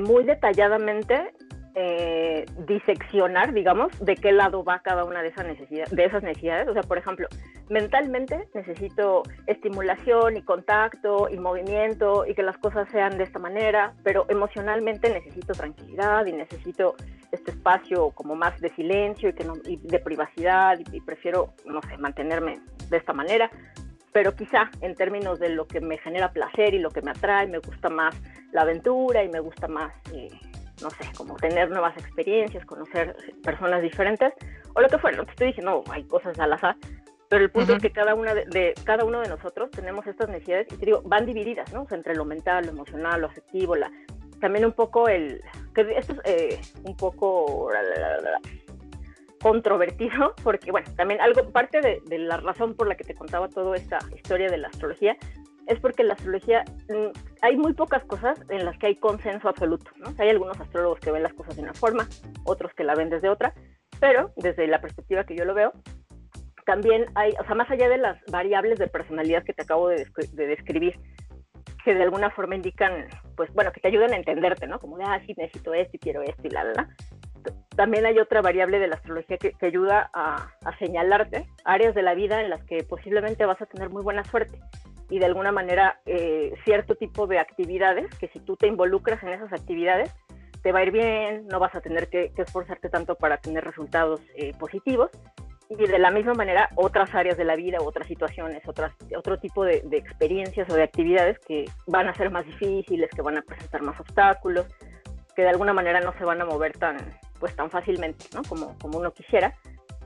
C: muy detalladamente eh, diseccionar, digamos, de qué lado va cada una de esas, necesidades, de esas necesidades. O sea, por ejemplo, mentalmente necesito estimulación y contacto y movimiento y que las cosas sean de esta manera, pero emocionalmente necesito tranquilidad y necesito este espacio como más de silencio y, que no, y de privacidad y, prefiero, no sé, mantenerme de esta manera. Pero quizá en términos de lo que me genera placer y lo que me atrae, me gusta más la aventura y me gusta más... Eh, no sé, como tener nuevas experiencias, conocer personas diferentes, o lo que fuera, lo que estoy diciendo, hay cosas al azar, pero el punto es que cada una de, cada uno de nosotros tenemos estas necesidades y te digo, van divididas, ¿no? entre lo mental, lo emocional, lo afectivo, la, también un poco el, esto es eh, un poco controvertido, porque bueno, también algo, parte de, de, la razón por la que te contaba toda esta historia de la astrología, es porque la astrología, mm, hay muy pocas cosas en las que hay consenso absoluto, ¿no? hay algunos astrólogos que ven las cosas de una forma, otros que la ven desde otra, pero desde la perspectiva que yo lo veo, también hay, o sea, más allá de las variables de personalidad que te acabo de, describir, que de alguna forma indican, pues bueno, que te ayudan a entenderte, ¿no? Como de, ah, sí, necesito esto y quiero esto y la, la, la. También hay otra variable de la astrología que, ayuda a, a, señalarte áreas de la vida en las que posiblemente vas a tener muy buena suerte y de alguna manera eh, cierto tipo de actividades que si tú te involucras en esas actividades te va a ir bien, no vas a tener que, esforzarte tanto para tener resultados eh, positivos y de la misma manera otras áreas de la vida, otras situaciones, otras, otro tipo de, experiencias o de actividades que van a ser más difíciles, que van a presentar más obstáculos, que de alguna manera no se van a mover tan, pues, tan fácilmente ¿no? como, como uno quisiera.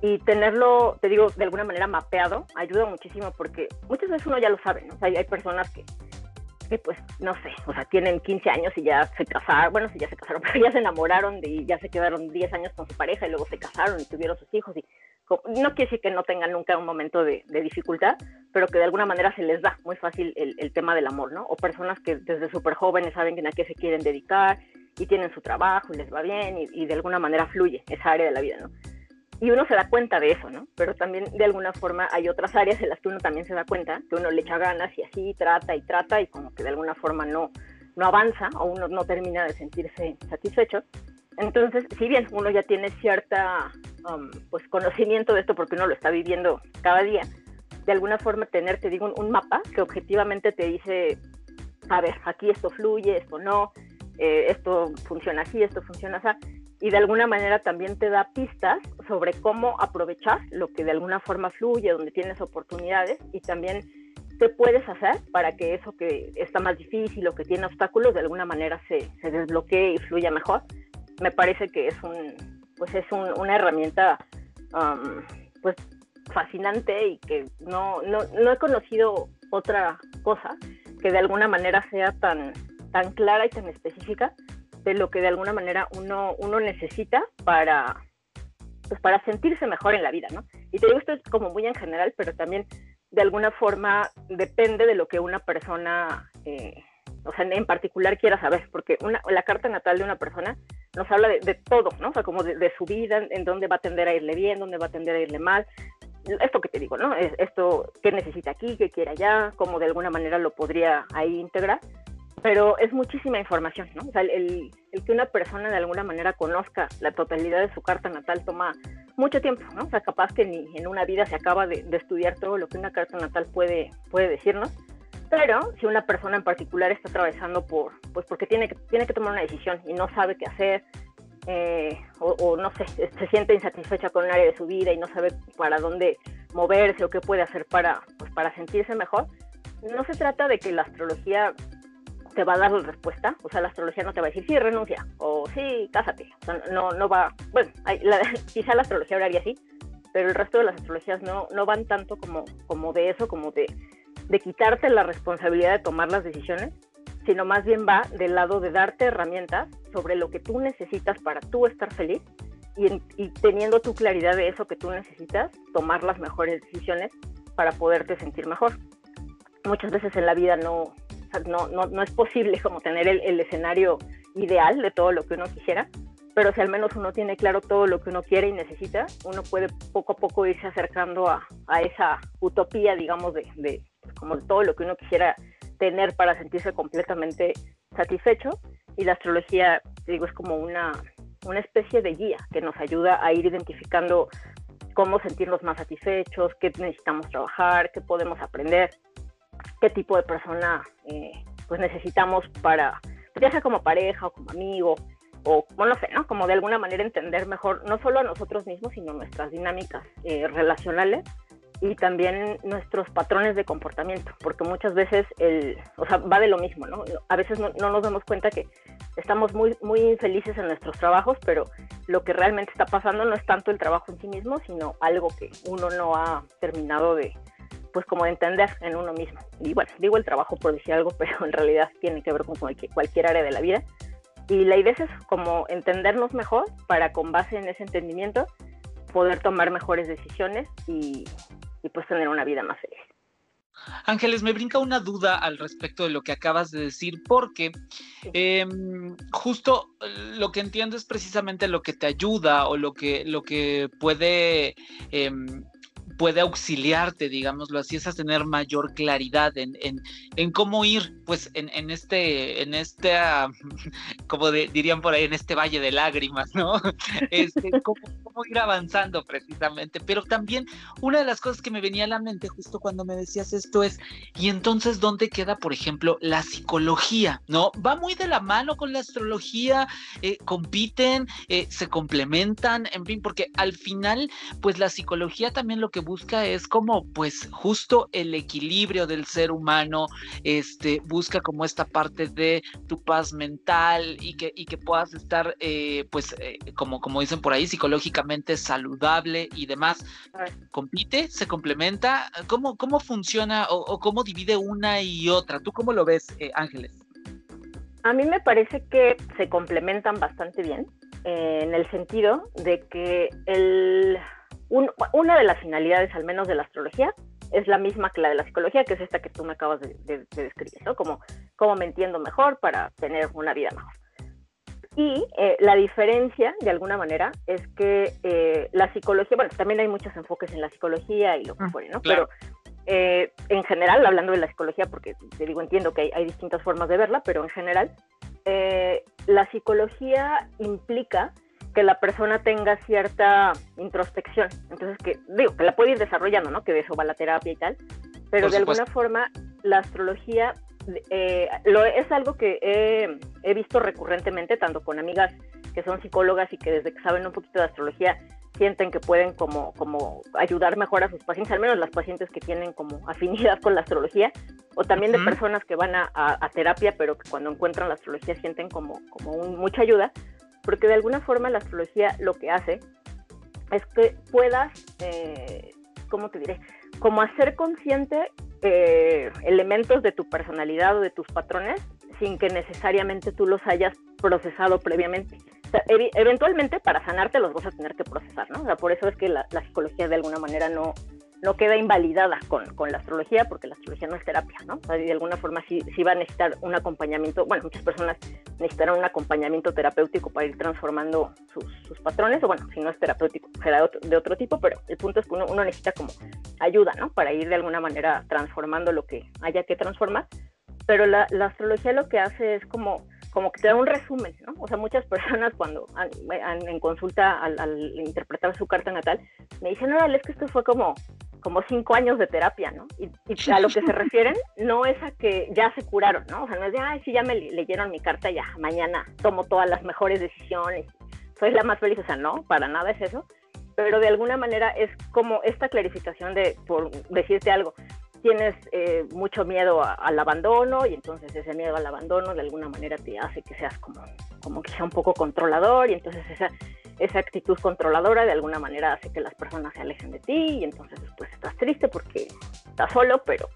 C: Y tenerlo, te digo, de alguna manera mapeado ayuda muchísimo porque muchas veces uno ya lo sabe, ¿no? O sea, hay personas que, que pues, no sé, o sea, tienen 15 años y ya se casaron, bueno, si ya se casaron, pero ya se enamoraron y ya se quedaron 10 años con su pareja y luego se casaron y tuvieron sus hijos y no quiere decir que no tengan nunca un momento de, dificultad, pero que de alguna manera se les da muy fácil el, tema del amor, ¿no? O personas que desde súper jóvenes saben a qué se quieren dedicar y tienen su trabajo y les va bien y, de alguna manera fluye esa área de la vida, ¿no? Y uno se da cuenta de eso, ¿no? Pero también de alguna forma hay otras áreas en las que uno también se da cuenta, que uno le echa ganas y así trata y trata y como que de alguna forma no, no avanza o uno no termina de sentirse satisfecho. Entonces, si bien uno ya tiene cierta um, pues conocimiento de esto porque uno lo está viviendo cada día, de alguna forma tener, te digo, un, mapa que objetivamente te dice, a ver, aquí esto fluye, esto no, eh, esto funciona así, esto funciona así, y de alguna manera también te da pistas sobre cómo aprovechar lo que de alguna forma fluye, donde tienes oportunidades y también qué puedes hacer para que eso que está más difícil o que tiene obstáculos de alguna manera se, se desbloquee y fluya mejor me parece que es un pues es una herramienta um, pues fascinante y que no, no, no, he conocido otra cosa que de alguna manera sea tan, tan clara y tan específica de lo que de alguna manera uno, uno necesita para, pues para sentirse mejor en la vida, ¿no? Y te digo esto es como muy en general, pero también de alguna forma depende de lo que una persona, eh, o sea, en particular quiera saber, porque una, la carta natal de una persona nos habla de, todo, ¿no? O sea, como de, su vida, en dónde va a tender a irle bien, dónde va a tender a irle mal. Esto que te digo, ¿no? Esto, ¿qué necesita aquí, qué quiere allá? Cómo de alguna manera lo podría ahí integrar. Pero es muchísima información, ¿no? O sea, el, el que una persona de alguna manera conozca la totalidad de su carta natal toma mucho tiempo, ¿no? O sea, capaz que ni en una vida se acaba de, de estudiar todo lo que una carta natal puede, puede decirnos pero si una persona en particular está atravesando por, pues porque tiene que, tiene que tomar una decisión y no sabe qué hacer, eh, o, no sé, se siente insatisfecha con un área de su vida y no sabe para dónde moverse o qué puede hacer para, pues, para sentirse mejor, no se trata de que la astrología te va a dar la respuesta, o sea, la astrología no te va a decir sí, renuncia, o sí, cásate, o sea, no, no va, bueno, quizá la astrología hablaría así, pero el resto de las astrologías no, no van tanto como, como de eso, como de de quitarte la responsabilidad de tomar las decisiones, sino más bien va del lado de darte herramientas sobre lo que tú necesitas para tú estar feliz y, teniendo tu claridad de eso que tú necesitas, tomar las mejores decisiones para poderte sentir mejor. Muchas veces en la vida no, no, no, es posible como tener el, escenario ideal de todo lo que uno quisiera, pero si al menos uno tiene claro todo lo que uno quiere y necesita, uno puede poco a poco irse acercando a, a esa utopía, digamos, de, como todo lo que uno quisiera tener para sentirse completamente satisfecho. Y la astrología, digo, es como una, una especie de guía que nos ayuda a ir identificando cómo sentirnos más satisfechos, qué necesitamos trabajar, qué podemos aprender, qué tipo de persona eh, pues necesitamos para, ya sea como pareja o como amigo, o bueno, no sé, ¿no? Como de alguna manera entender mejor no solo a nosotros mismos, sino nuestras dinámicas eh, relacionales y también nuestros patrones de comportamiento, porque muchas veces el, o sea, va de lo mismo, ¿no? A veces no, nos damos cuenta que estamos muy, muy infelices en nuestros trabajos, pero lo que realmente está pasando no es tanto el trabajo en sí mismo, sino algo que uno no ha terminado de, pues como de entender en uno mismo. Y bueno, digo el trabajo por decir algo, pero en realidad tiene que ver con cualquier área de la vida. Y la idea es como entendernos mejor para con base en ese entendimiento poder tomar mejores decisiones y, y pues tener una vida más feliz.
B: Ángeles, me brinca una duda al respecto de lo que acabas de decir, porque em, justo lo que entiendo es precisamente lo que te ayuda o lo que, lo que puede em, puede auxiliarte, digámoslo así, es tener mayor claridad en, en, cómo ir, pues, en, en este, en este, como dirían por ahí, en este valle de lágrimas, ¿no? Este, cómo, cómo, ir avanzando precisamente. Pero también una de las cosas que me venía a la mente justo cuando me decías esto es, ¿y entonces dónde queda, por ejemplo, la psicología? ¿No? Va muy de la mano con la astrología, eh, compiten, eh, se complementan, en fin, porque al final, pues la psicología también lo que busca es como pues justo el equilibrio del ser humano, este, busca como esta parte de tu paz mental y que, y que puedas estar eh, pues eh, como, como dicen por ahí, psicológicamente saludable y demás. ¿Compite? ¿Se complementa? ¿Cómo, cómo funciona o, cómo divide una y otra? ¿Tú cómo lo ves, eh, Ángeles?
C: A mí me parece que se complementan bastante bien, en el sentido de que el una de las finalidades, al menos de la astrología, es la misma que la de la psicología, que es esta que tú me acabas de, describir, ¿no? Como cómo me entiendo mejor para tener una vida mejor. Y eh, la diferencia, de alguna manera, es que eh, la psicología, bueno, también hay muchos enfoques en la psicología y lo que mm, fuere, ¿no? Pero eh, en general, hablando de la psicología, porque te digo, entiendo que hay, hay distintas formas de verla, pero en general, la psicología implica que la persona tenga cierta introspección. Entonces, que digo, que la puede ir desarrollando, ¿no? Que de eso va la terapia y tal. Pero de alguna forma, la astrología eh, lo, es algo que he, he, visto recurrentemente, tanto con amigas que son psicólogas y que desde que saben un poquito de astrología sienten que pueden como, como ayudar mejor a sus pacientes, al menos las pacientes que tienen como afinidad con la astrología, o también de personas que van a, a, terapia, pero que cuando encuentran la astrología sienten como, como mucha ayuda porque de alguna forma la astrología lo que hace es que puedas, eh, ¿cómo te diré? Como hacer consciente eh, elementos de tu personalidad o de tus patrones sin que necesariamente tú los hayas procesado previamente. eventualmente para sanarte los vas a tener que procesar, ¿no? O sea, por eso es que la psicología de alguna manera no, no queda invalidada con, con, la astrología, porque la astrología no es terapia, ¿no? O sea, de alguna forma sí, sí, va a necesitar un acompañamiento, bueno, muchas personas necesitarán un acompañamiento terapéutico para ir transformando sus, sus patrones, o bueno, si no es terapéutico, será de otro, tipo, pero el punto es que uno, uno, necesita como ayuda, ¿no? Para ir de alguna manera transformando lo que haya que transformar, pero la, astrología lo que hace es como como que te da un resumen, ¿no? O sea, muchas personas cuando en consulta al, al, interpretar su carta natal me dicen, no, es que esto fue como como cinco años de terapia, ¿no? Y, a lo que se refieren no es a que ya se curaron, ¿no? O sea, no es de, ay, sí, ya me leyeron mi carta, ya mañana tomo todas las mejores decisiones, soy la más feliz, o sea, no, para nada es eso, pero de alguna manera es como esta clarificación de, por decirte algo, tienes eh, mucho miedo al abandono y entonces ese miedo al abandono de alguna manera te hace que seas como, como que sea un poco controlador y entonces esa, esa actitud controladora de alguna manera hace que las personas se alejen de ti y entonces pues estás triste porque estás solo, pero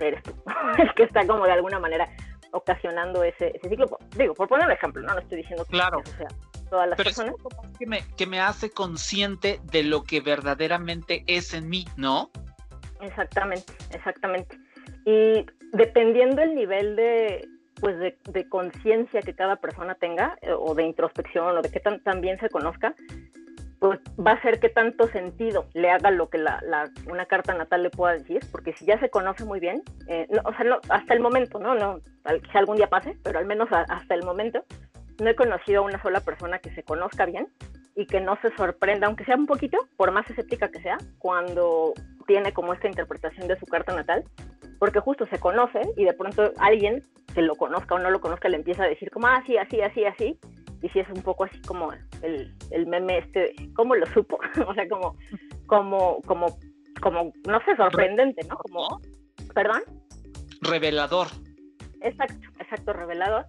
C: eres tú el que está como de alguna manera ocasionando ese, ese ciclo. Digo, por poner un ejemplo, no, no estoy diciendo que
B: claro.
C: sea todas las
B: pero
C: personas.
B: Es que me, que me hace consciente de lo que verdaderamente es en mí, ¿no?
C: Exactamente, exactamente. Y dependiendo el nivel de, pues de, conciencia que cada persona tenga, eh, o de introspección, o de que tan, bien se conozca, pues va a ser que tanto sentido le haga lo que la, una carta natal le pueda decir, porque si ya se conoce muy bien, eh, o sea, no, hasta el momento, ¿no? no quizá algún día pase, pero al menos hasta el momento, no he conocido a una sola persona que se conozca bien y que no se sorprenda, aunque sea un poquito, por más escéptica que sea, cuando tiene como esta interpretación de su carta natal, porque justo se conoce y de pronto alguien que lo conozca o no lo conozca le empieza a decir como, ah, sí, así, así, así, y si es un poco así como el, el meme este, ¿cómo lo supo? o sea, como, como, como, como, no sé, sorprendente, ¿no? Como, ¿perdón?
B: Revelador.
C: Exacto, exacto, revelador.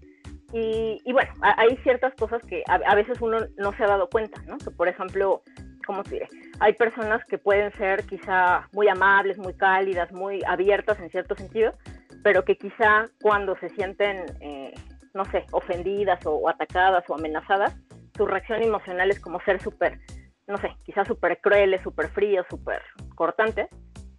C: Y, y bueno, hay ciertas cosas que a, a, veces uno no se ha dado cuenta, ¿no? Que por ejemplo, ¿cómo se dice? Hay personas que pueden ser quizá muy amables, muy cálidas, muy abiertas en cierto sentido, pero que quizá cuando se sienten, eh, no sé, ofendidas o, atacadas o amenazadas, su reacción emocional es como ser súper, no sé, quizá súper crueles, súper fríos, súper cortantes.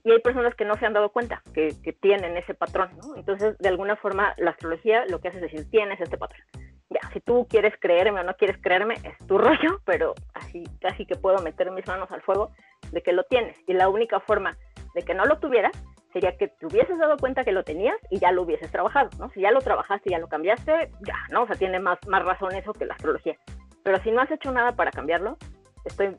C: y hay personas que no se han dado cuenta que, tienen ese patrón. Entonces, de alguna forma, la astrología lo que hace es decir, tienes este patrón. Ya, si tú quieres creerme o no quieres creerme, es tu rollo, pero así casi que puedo meter mis manos al fuego de que lo tienes. Y la única forma de que no lo tuvieras sería que te hubieses dado cuenta que lo tenías y ya lo hubieses trabajado, ¿no? Si ya lo trabajaste ya lo cambiaste, ya, ¿no? O sea, tiene más, más razón eso que la astrología. Pero si no has hecho nada para cambiarlo, estoy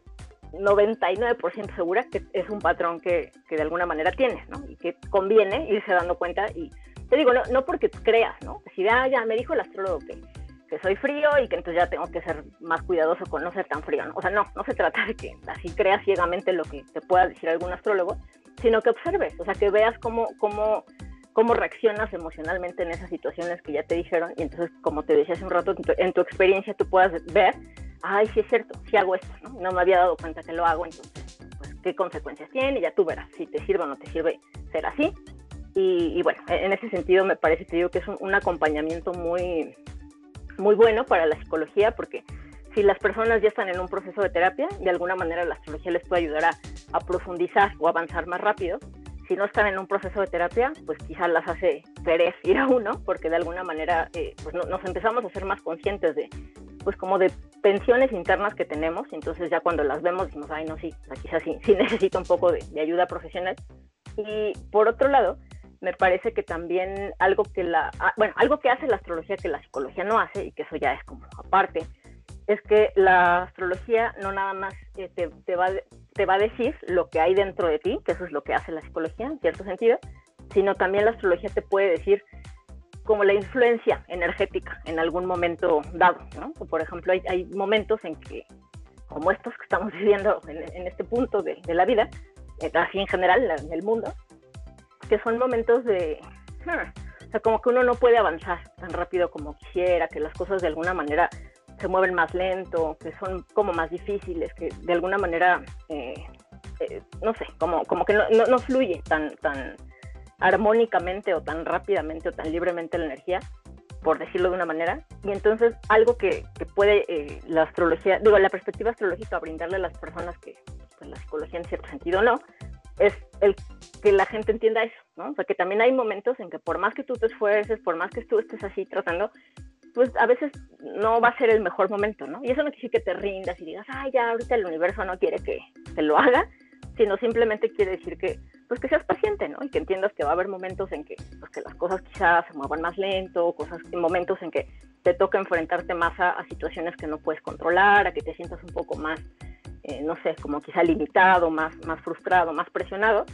C: 99% segura que es un patrón que, que, de alguna manera tienes, ¿no? Y que conviene irse dando cuenta y te digo, no, no porque creas, ¿no? Si ah, ya me dijo el astrólogo que, que soy frío y que entonces ya tengo que ser más cuidadoso con no ser tan frío, ¿no? O sea, no, no se trata de que así creas ciegamente lo que te pueda decir algún astrólogo, sino que observes, o sea, que veas cómo, cómo, cómo reaccionas emocionalmente en esas situaciones que ya te dijeron y entonces, como te decía hace un rato, en tu experiencia tú puedas ver ay, sí es cierto, sí hago esto, ¿no? No me había dado cuenta que lo hago, entonces, pues, ¿qué consecuencias tiene? Y ya tú verás si te sirve o no te sirve ser así. Y, bueno, en ese sentido me parece, te digo, que es un, acompañamiento muy, muy bueno para la psicología, porque si las personas ya están en un proceso de terapia, de alguna manera la astrología les puede ayudar a, profundizar o avanzar más rápido. Si no están en un proceso de terapia, pues quizás las hace perez ir a uno, porque de alguna manera eh, pues nos empezamos a ser más conscientes de, pues como de pensiones internas que tenemos, entonces ya cuando las vemos decimos, ay, no, sí, quizás sí, sí necesito un poco de, ayuda profesional. Y por otro lado, me parece que también algo que la, ah, bueno, algo que hace la astrología que la psicología no hace, y que eso ya es como aparte, es que la astrología no nada más eh, te, te, va, te va a decir lo que hay dentro de ti, que eso es lo que hace la psicología en cierto sentido, sino también la astrología te puede decir como la influencia energética en algún momento dado, ¿no? por ejemplo, hay, momentos en que, como estos que estamos viviendo en, este punto de, la vida, eh, así en general en el mundo, que son momentos de, hmm, o sea, como que uno no puede avanzar tan rápido como quisiera, que las cosas de alguna manera se mueven más lento, que son como más difíciles, que de alguna manera, eh, eh, no sé, como, como que no, no, no fluye tan, tan, armónicamente o tan rápidamente o tan libremente la energía, por decirlo de una manera. Y entonces algo que, puede eh, la astrología, digo, la perspectiva astrológica brindarle a las personas que pues, la psicología en cierto sentido no, es el que la gente entienda eso, ¿no? O sea, que también hay momentos en que por más que tú te esfuerces, por más que tú estés así tratando, pues a veces no va a ser el mejor momento, ¿no? Y eso no quiere decir que te rindas y digas, ay, ya ahorita el universo no quiere que, que lo haga, sino simplemente quiere decir que pues que seas paciente, ¿no? Y que entiendas que va a haber momentos en que, pues, que las cosas quizás se muevan más lento, cosas, momentos en que te toca enfrentarte más a, situaciones que no puedes controlar, a que te sientas un poco más, eh, no sé, como quizá limitado, más, más frustrado, más presionado,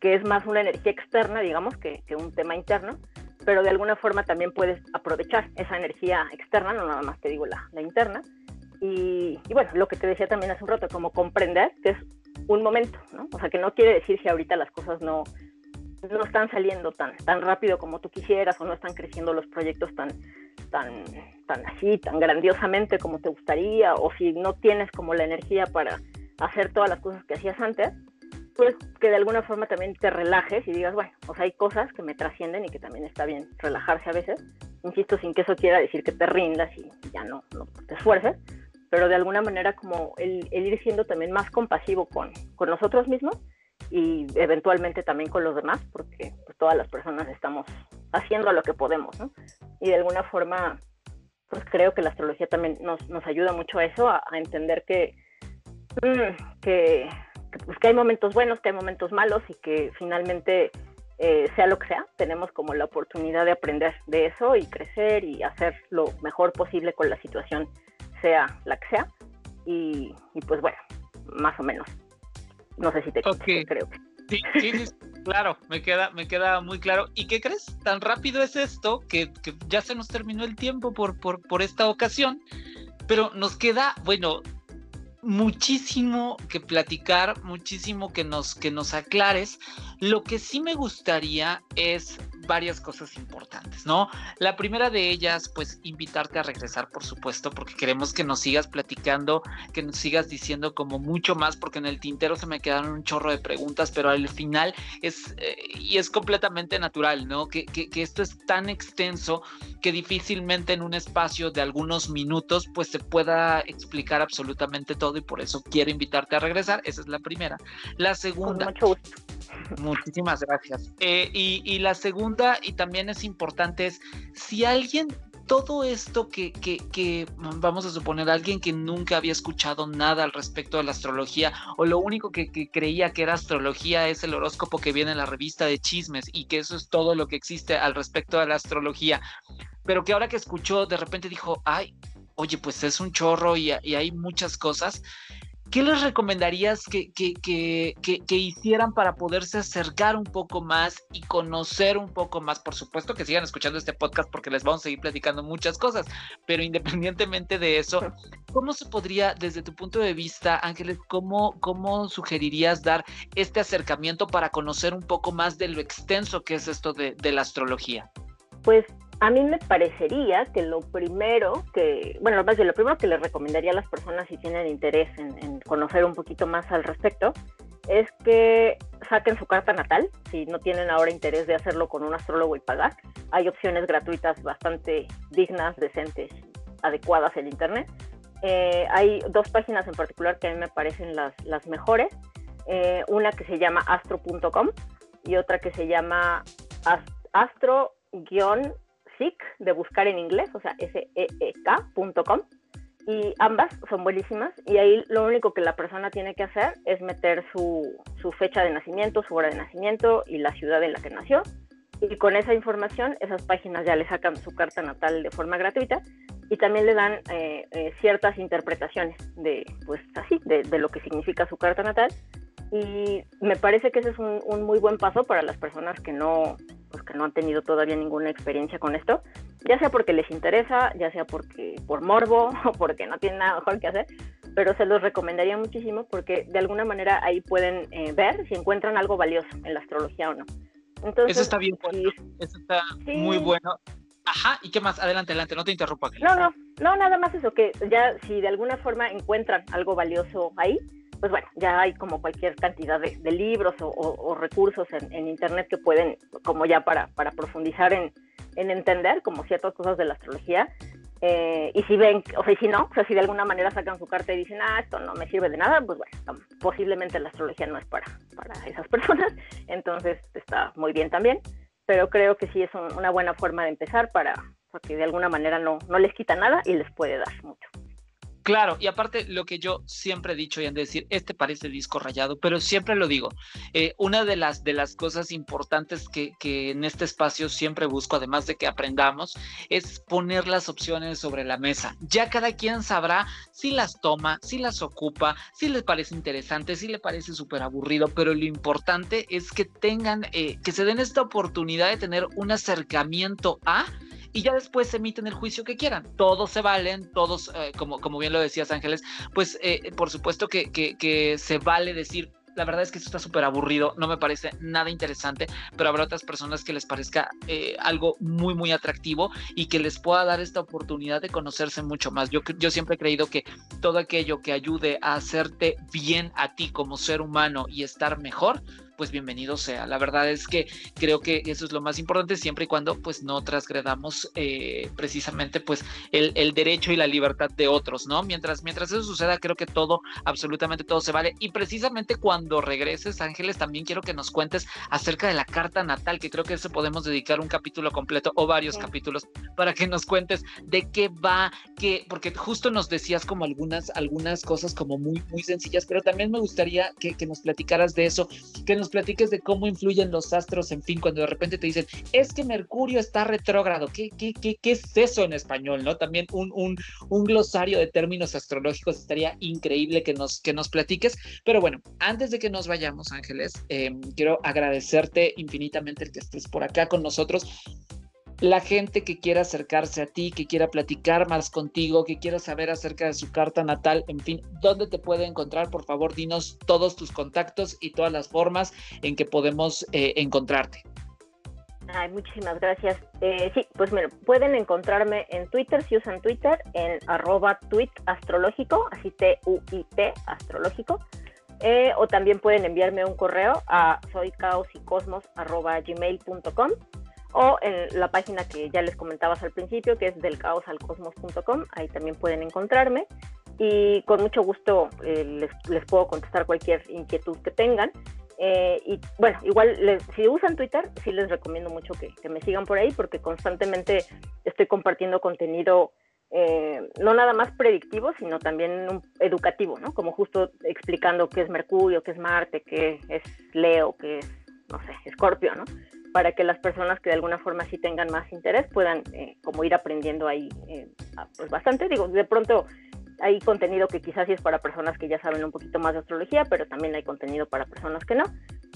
C: que es más una energía externa, digamos, que, que un tema interno, pero de alguna forma también puedes aprovechar esa energía externa, no nada más te digo la, la interna, y, y, bueno, lo que te decía también hace un rato, como comprender que es un momento, ¿no? O sea, que no quiere decir que ahorita las cosas no, no están saliendo tan, tan rápido como tú quisieras o no están creciendo los proyectos tan, tan, tan así, tan grandiosamente como te gustaría o si no tienes como la energía para hacer todas las cosas que hacías antes, pues que de alguna forma también te relajes y digas, bueno, o sea, hay cosas que me trascienden y que también está bien relajarse a veces. Insisto, sin que eso quiera decir que te rindas y ya no, no te esfuerces, pero de alguna manera como el, ir siendo también más compasivo con, con, nosotros mismos y eventualmente también con los demás, porque pues, todas las personas estamos haciendo lo que podemos, ¿no? Y de alguna forma, pues creo que la astrología también nos, nos ayuda mucho a eso, a, entender que, mm, que, pues, que hay momentos buenos, que hay momentos malos y que finalmente, eh, sea lo que sea, tenemos como la oportunidad de aprender de eso y crecer y hacer lo mejor posible con la situación sea la que sea. Y, pues bueno, más o menos. No sé si te
B: okay.
C: creo.
B: Sí, sí, claro, me queda, me queda muy claro. ¿Y qué crees? Tan rápido es esto que, ya se nos terminó el tiempo por, por, por esta ocasión, pero nos queda, bueno, muchísimo que platicar, muchísimo que nos, que nos aclares. Lo que sí me gustaría es varias cosas importantes, ¿no? La primera de ellas, pues invitarte a regresar, por supuesto, porque queremos que nos sigas platicando, que nos sigas diciendo como mucho más, porque en el tintero se me quedaron un chorro de preguntas, pero al final es, eh, y es completamente natural, ¿no? Que, que, que esto es tan extenso que difícilmente en un espacio de algunos minutos, pues se pueda explicar absolutamente todo y por eso quiero invitarte a regresar. Esa es la primera. La segunda. Muchísimas gracias. Eh, y, la segunda, y también es importante, es si alguien todo esto que, que, vamos a suponer, alguien que nunca había escuchado nada al respecto de la astrología, o lo único que, creía que era astrología es el horóscopo que viene en la revista de chismes, y que eso es todo lo que existe al respecto de la astrología, pero que ahora que escuchó, de repente dijo, ay, oye, pues es un chorro y hay muchas cosas. ¿Qué les recomendarías que, que, hicieran para poderse acercar un poco más y conocer un poco más? Por supuesto que sigan escuchando este podcast porque les vamos a seguir platicando muchas cosas, pero independientemente de eso, ¿cómo se podría, desde tu punto de vista, Ángeles, cómo, cómo sugerirías dar este acercamiento para conocer un poco más de lo extenso que es esto de la astrología?
C: Pues a mí me parecería que lo primero que, bueno, más lo primero que les recomendaría a las personas si tienen interés en, conocer un poquito más al respecto es que saquen su carta natal, si no tienen ahora interés de hacerlo con un astrólogo y pagar. Hay opciones gratuitas bastante dignas, decentes, adecuadas en Internet. Eh, hay dos páginas en particular que a mí me parecen las, las mejores. Eh, una que se llama astro.com y otra que se llama astro de buscar en inglés, o sea, seek.com. Y ambas son buenísimas y ahí lo único que la persona tiene que hacer es meter su, su fecha de nacimiento, su hora de nacimiento y la ciudad en la que nació. Y con esa información, esas páginas ya le sacan su carta natal de forma gratuita y también le dan eh, eh, ciertas interpretaciones de, pues así, de, de, lo que significa su carta natal. Y me parece que ese es un, un muy buen paso para las personas que no, pues, que no han tenido todavía ninguna experiencia con esto, ya sea porque les interesa, ya sea porque por morbo o porque no tienen nada mejor que hacer, pero se los recomendaría muchísimo porque de alguna manera ahí pueden eh, ver si encuentran algo valioso en la astrología o no.
B: Entonces, eso está bien bueno, eso está muy bueno. Ajá, ¿y qué más? Adelante, adelante, no te interrumpa.
C: No, no, no, nada más eso, que ya si de alguna forma encuentran algo valioso ahí, pues bueno, ya hay como cualquier cantidad de, libros o, recursos en, Internet que pueden, como ya para, para profundizar en, entender como ciertas cosas de la astrología. Eh, y si ven, o sea, si no, o sea, si de alguna manera sacan su carta y dicen, ah, esto no me sirve de nada, pues bueno, posiblemente la astrología no es para, para esas personas, entonces está muy bien también, pero creo que sí es una buena forma de empezar para, porque de alguna manera no, no les quita nada y les puede dar mucho.
B: Claro, y aparte lo que yo siempre he dicho y han de decir, este parece disco rayado, pero siempre lo digo, eh, una de las, de las cosas importantes que, que, en este espacio siempre busco, además de que aprendamos, es poner las opciones sobre la mesa. Ya cada quien sabrá si las toma, si las ocupa, si les parece interesante, si le parece súper aburrido, pero lo importante es que tengan, eh, que se den esta oportunidad de tener un acercamiento a y ya después emiten el juicio que quieran. Todos se valen, todos, eh, como, como bien lo decías Ángeles, pues eh, por supuesto que, que, que se vale decir, la verdad es que esto está súper aburrido, no me parece nada interesante, pero habrá otras personas que les parezca eh, algo muy, muy atractivo y que les pueda dar esta oportunidad de conocerse mucho más. Yo, yo siempre he creído que todo aquello que ayude a hacerte bien a ti como ser humano y estar mejor, pues bienvenido sea. La verdad es que creo que eso es lo más importante siempre y cuando pues no transgredamos eh, precisamente pues el, el, derecho y la libertad de otros, ¿no? Mientras, mientras eso suceda, creo que todo, absolutamente todo se vale. Y precisamente cuando regreses, Ángeles, también quiero que nos cuentes acerca de la carta natal, que creo que eso podemos dedicar un capítulo completo o varios capítulos para que nos cuentes de qué va, que, porque justo nos decías como algunas, algunas cosas como muy, muy sencillas, pero también me gustaría que, que nos platicaras de eso, que nos platiques de cómo influyen los astros, en fin, cuando de repente te dicen, es que Mercurio está retrógrado, ¿qué, qué, qué, qué es eso en español? ¿no? También un, un, un, glosario de términos astrológicos estaría increíble que nos, que nos platiques. Pero bueno, antes de que nos vayamos, Ángeles, em, quiero agradecerte infinitamente el que estés por acá con nosotros la gente que quiera acercarse a ti, que quiera platicar más contigo, que quiera saber acerca de su carta natal, en fin, ¿dónde te puede encontrar? Por favor, dinos todos tus contactos y todas las formas en que podemos eh, encontrarte.
C: Ay, muchísimas gracias. Eh, sí, pues mira, pueden encontrarme en Twitter, si usan Twitter, en arroba tweet así T-U-I-T astrológico. Eh, o también pueden enviarme un correo a soycaosycosmos.gmail.com o en la página que ya les comentabas al principio, que es del caosalcosmos.com, ahí también pueden encontrarme y con mucho gusto eh, les, les, puedo contestar cualquier inquietud que tengan. Eh, y bueno, igual si usan Twitter, sí les recomiendo mucho que, me sigan por ahí porque constantemente estoy compartiendo contenido eh, no nada más predictivo, sino también educativo, ¿no? Como justo explicando qué es Mercurio, qué es Marte, qué es Leo, qué es, no sé, Escorpio, ¿no? Para que las personas que de alguna forma sí tengan más interés puedan eh, como ir aprendiendo ahí pues bastante. Digo, de pronto hay contenido que quizás sí es para personas que ya saben un poquito más de astrología, pero también hay contenido para personas que no.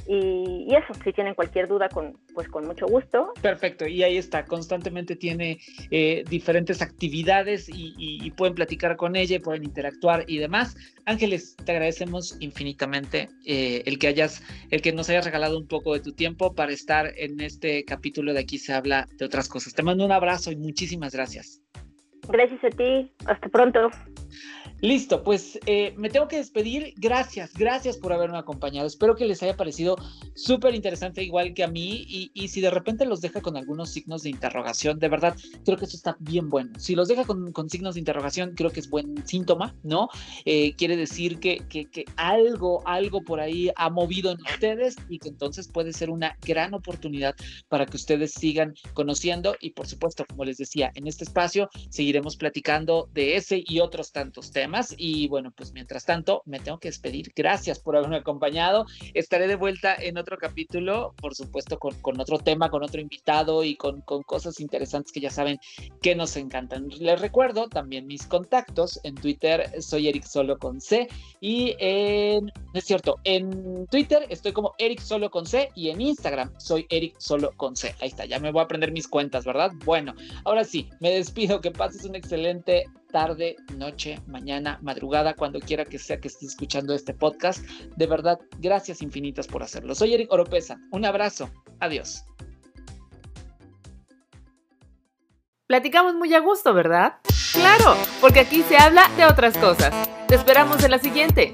C: Y, eso, si tienen cualquier duda, con, pues con mucho gusto.
B: Perfecto, y ahí está, constantemente tiene eh, diferentes actividades y, pueden platicar con ella, pueden interactuar y demás. Ángeles, te agradecemos infinitamente eh, el que hayas, el que nos hayas regalado un poco de tu tiempo para estar en este capítulo de aquí se habla de otras cosas. Te mando un abrazo y muchísimas gracias.
C: Gracias a ti. Hasta pronto.
B: Listo, pues eh, me tengo que despedir. Gracias, gracias por haberme acompañado. Espero que les haya parecido súper interesante, igual que a mí. Y, si de repente los deja con algunos signos de interrogación, de verdad, creo que eso está bien bueno. Si los deja con, signos de interrogación, creo que es buen síntoma, ¿no? Eh, quiere decir que, que, que, algo, algo por ahí ha movido en ustedes y que entonces puede ser una gran oportunidad para que ustedes sigan conociendo. Y por supuesto, como les decía, en este espacio seguiremos platicando de ese y otros tantos temas y bueno, pues mientras tanto, me tengo que despedir. Gracias por haberme acompañado. Estaré de vuelta en otro capítulo, por supuesto, con, otro tema, con otro invitado y con, con cosas interesantes que ya saben que nos encantan. Les recuerdo también mis contactos. En Twitter soy Eric Solo con C y en, es cierto, en Twitter estoy como Eric Solo con C y en Instagram soy Eric Solo con C. Ahí está, ya me voy a aprender mis cuentas, ¿verdad? Bueno, ahora sí, me despido. Que pases un excelente tarde, noche, mañana, madrugada, cuando quiera que sea que estés escuchando este podcast. De verdad, gracias infinitas por hacerlo. Soy Eric Oropesa. Un abrazo. Adiós.
A: Platicamos muy a gusto, ¿verdad? Claro, porque aquí se habla de otras cosas. Te esperamos en la siguiente.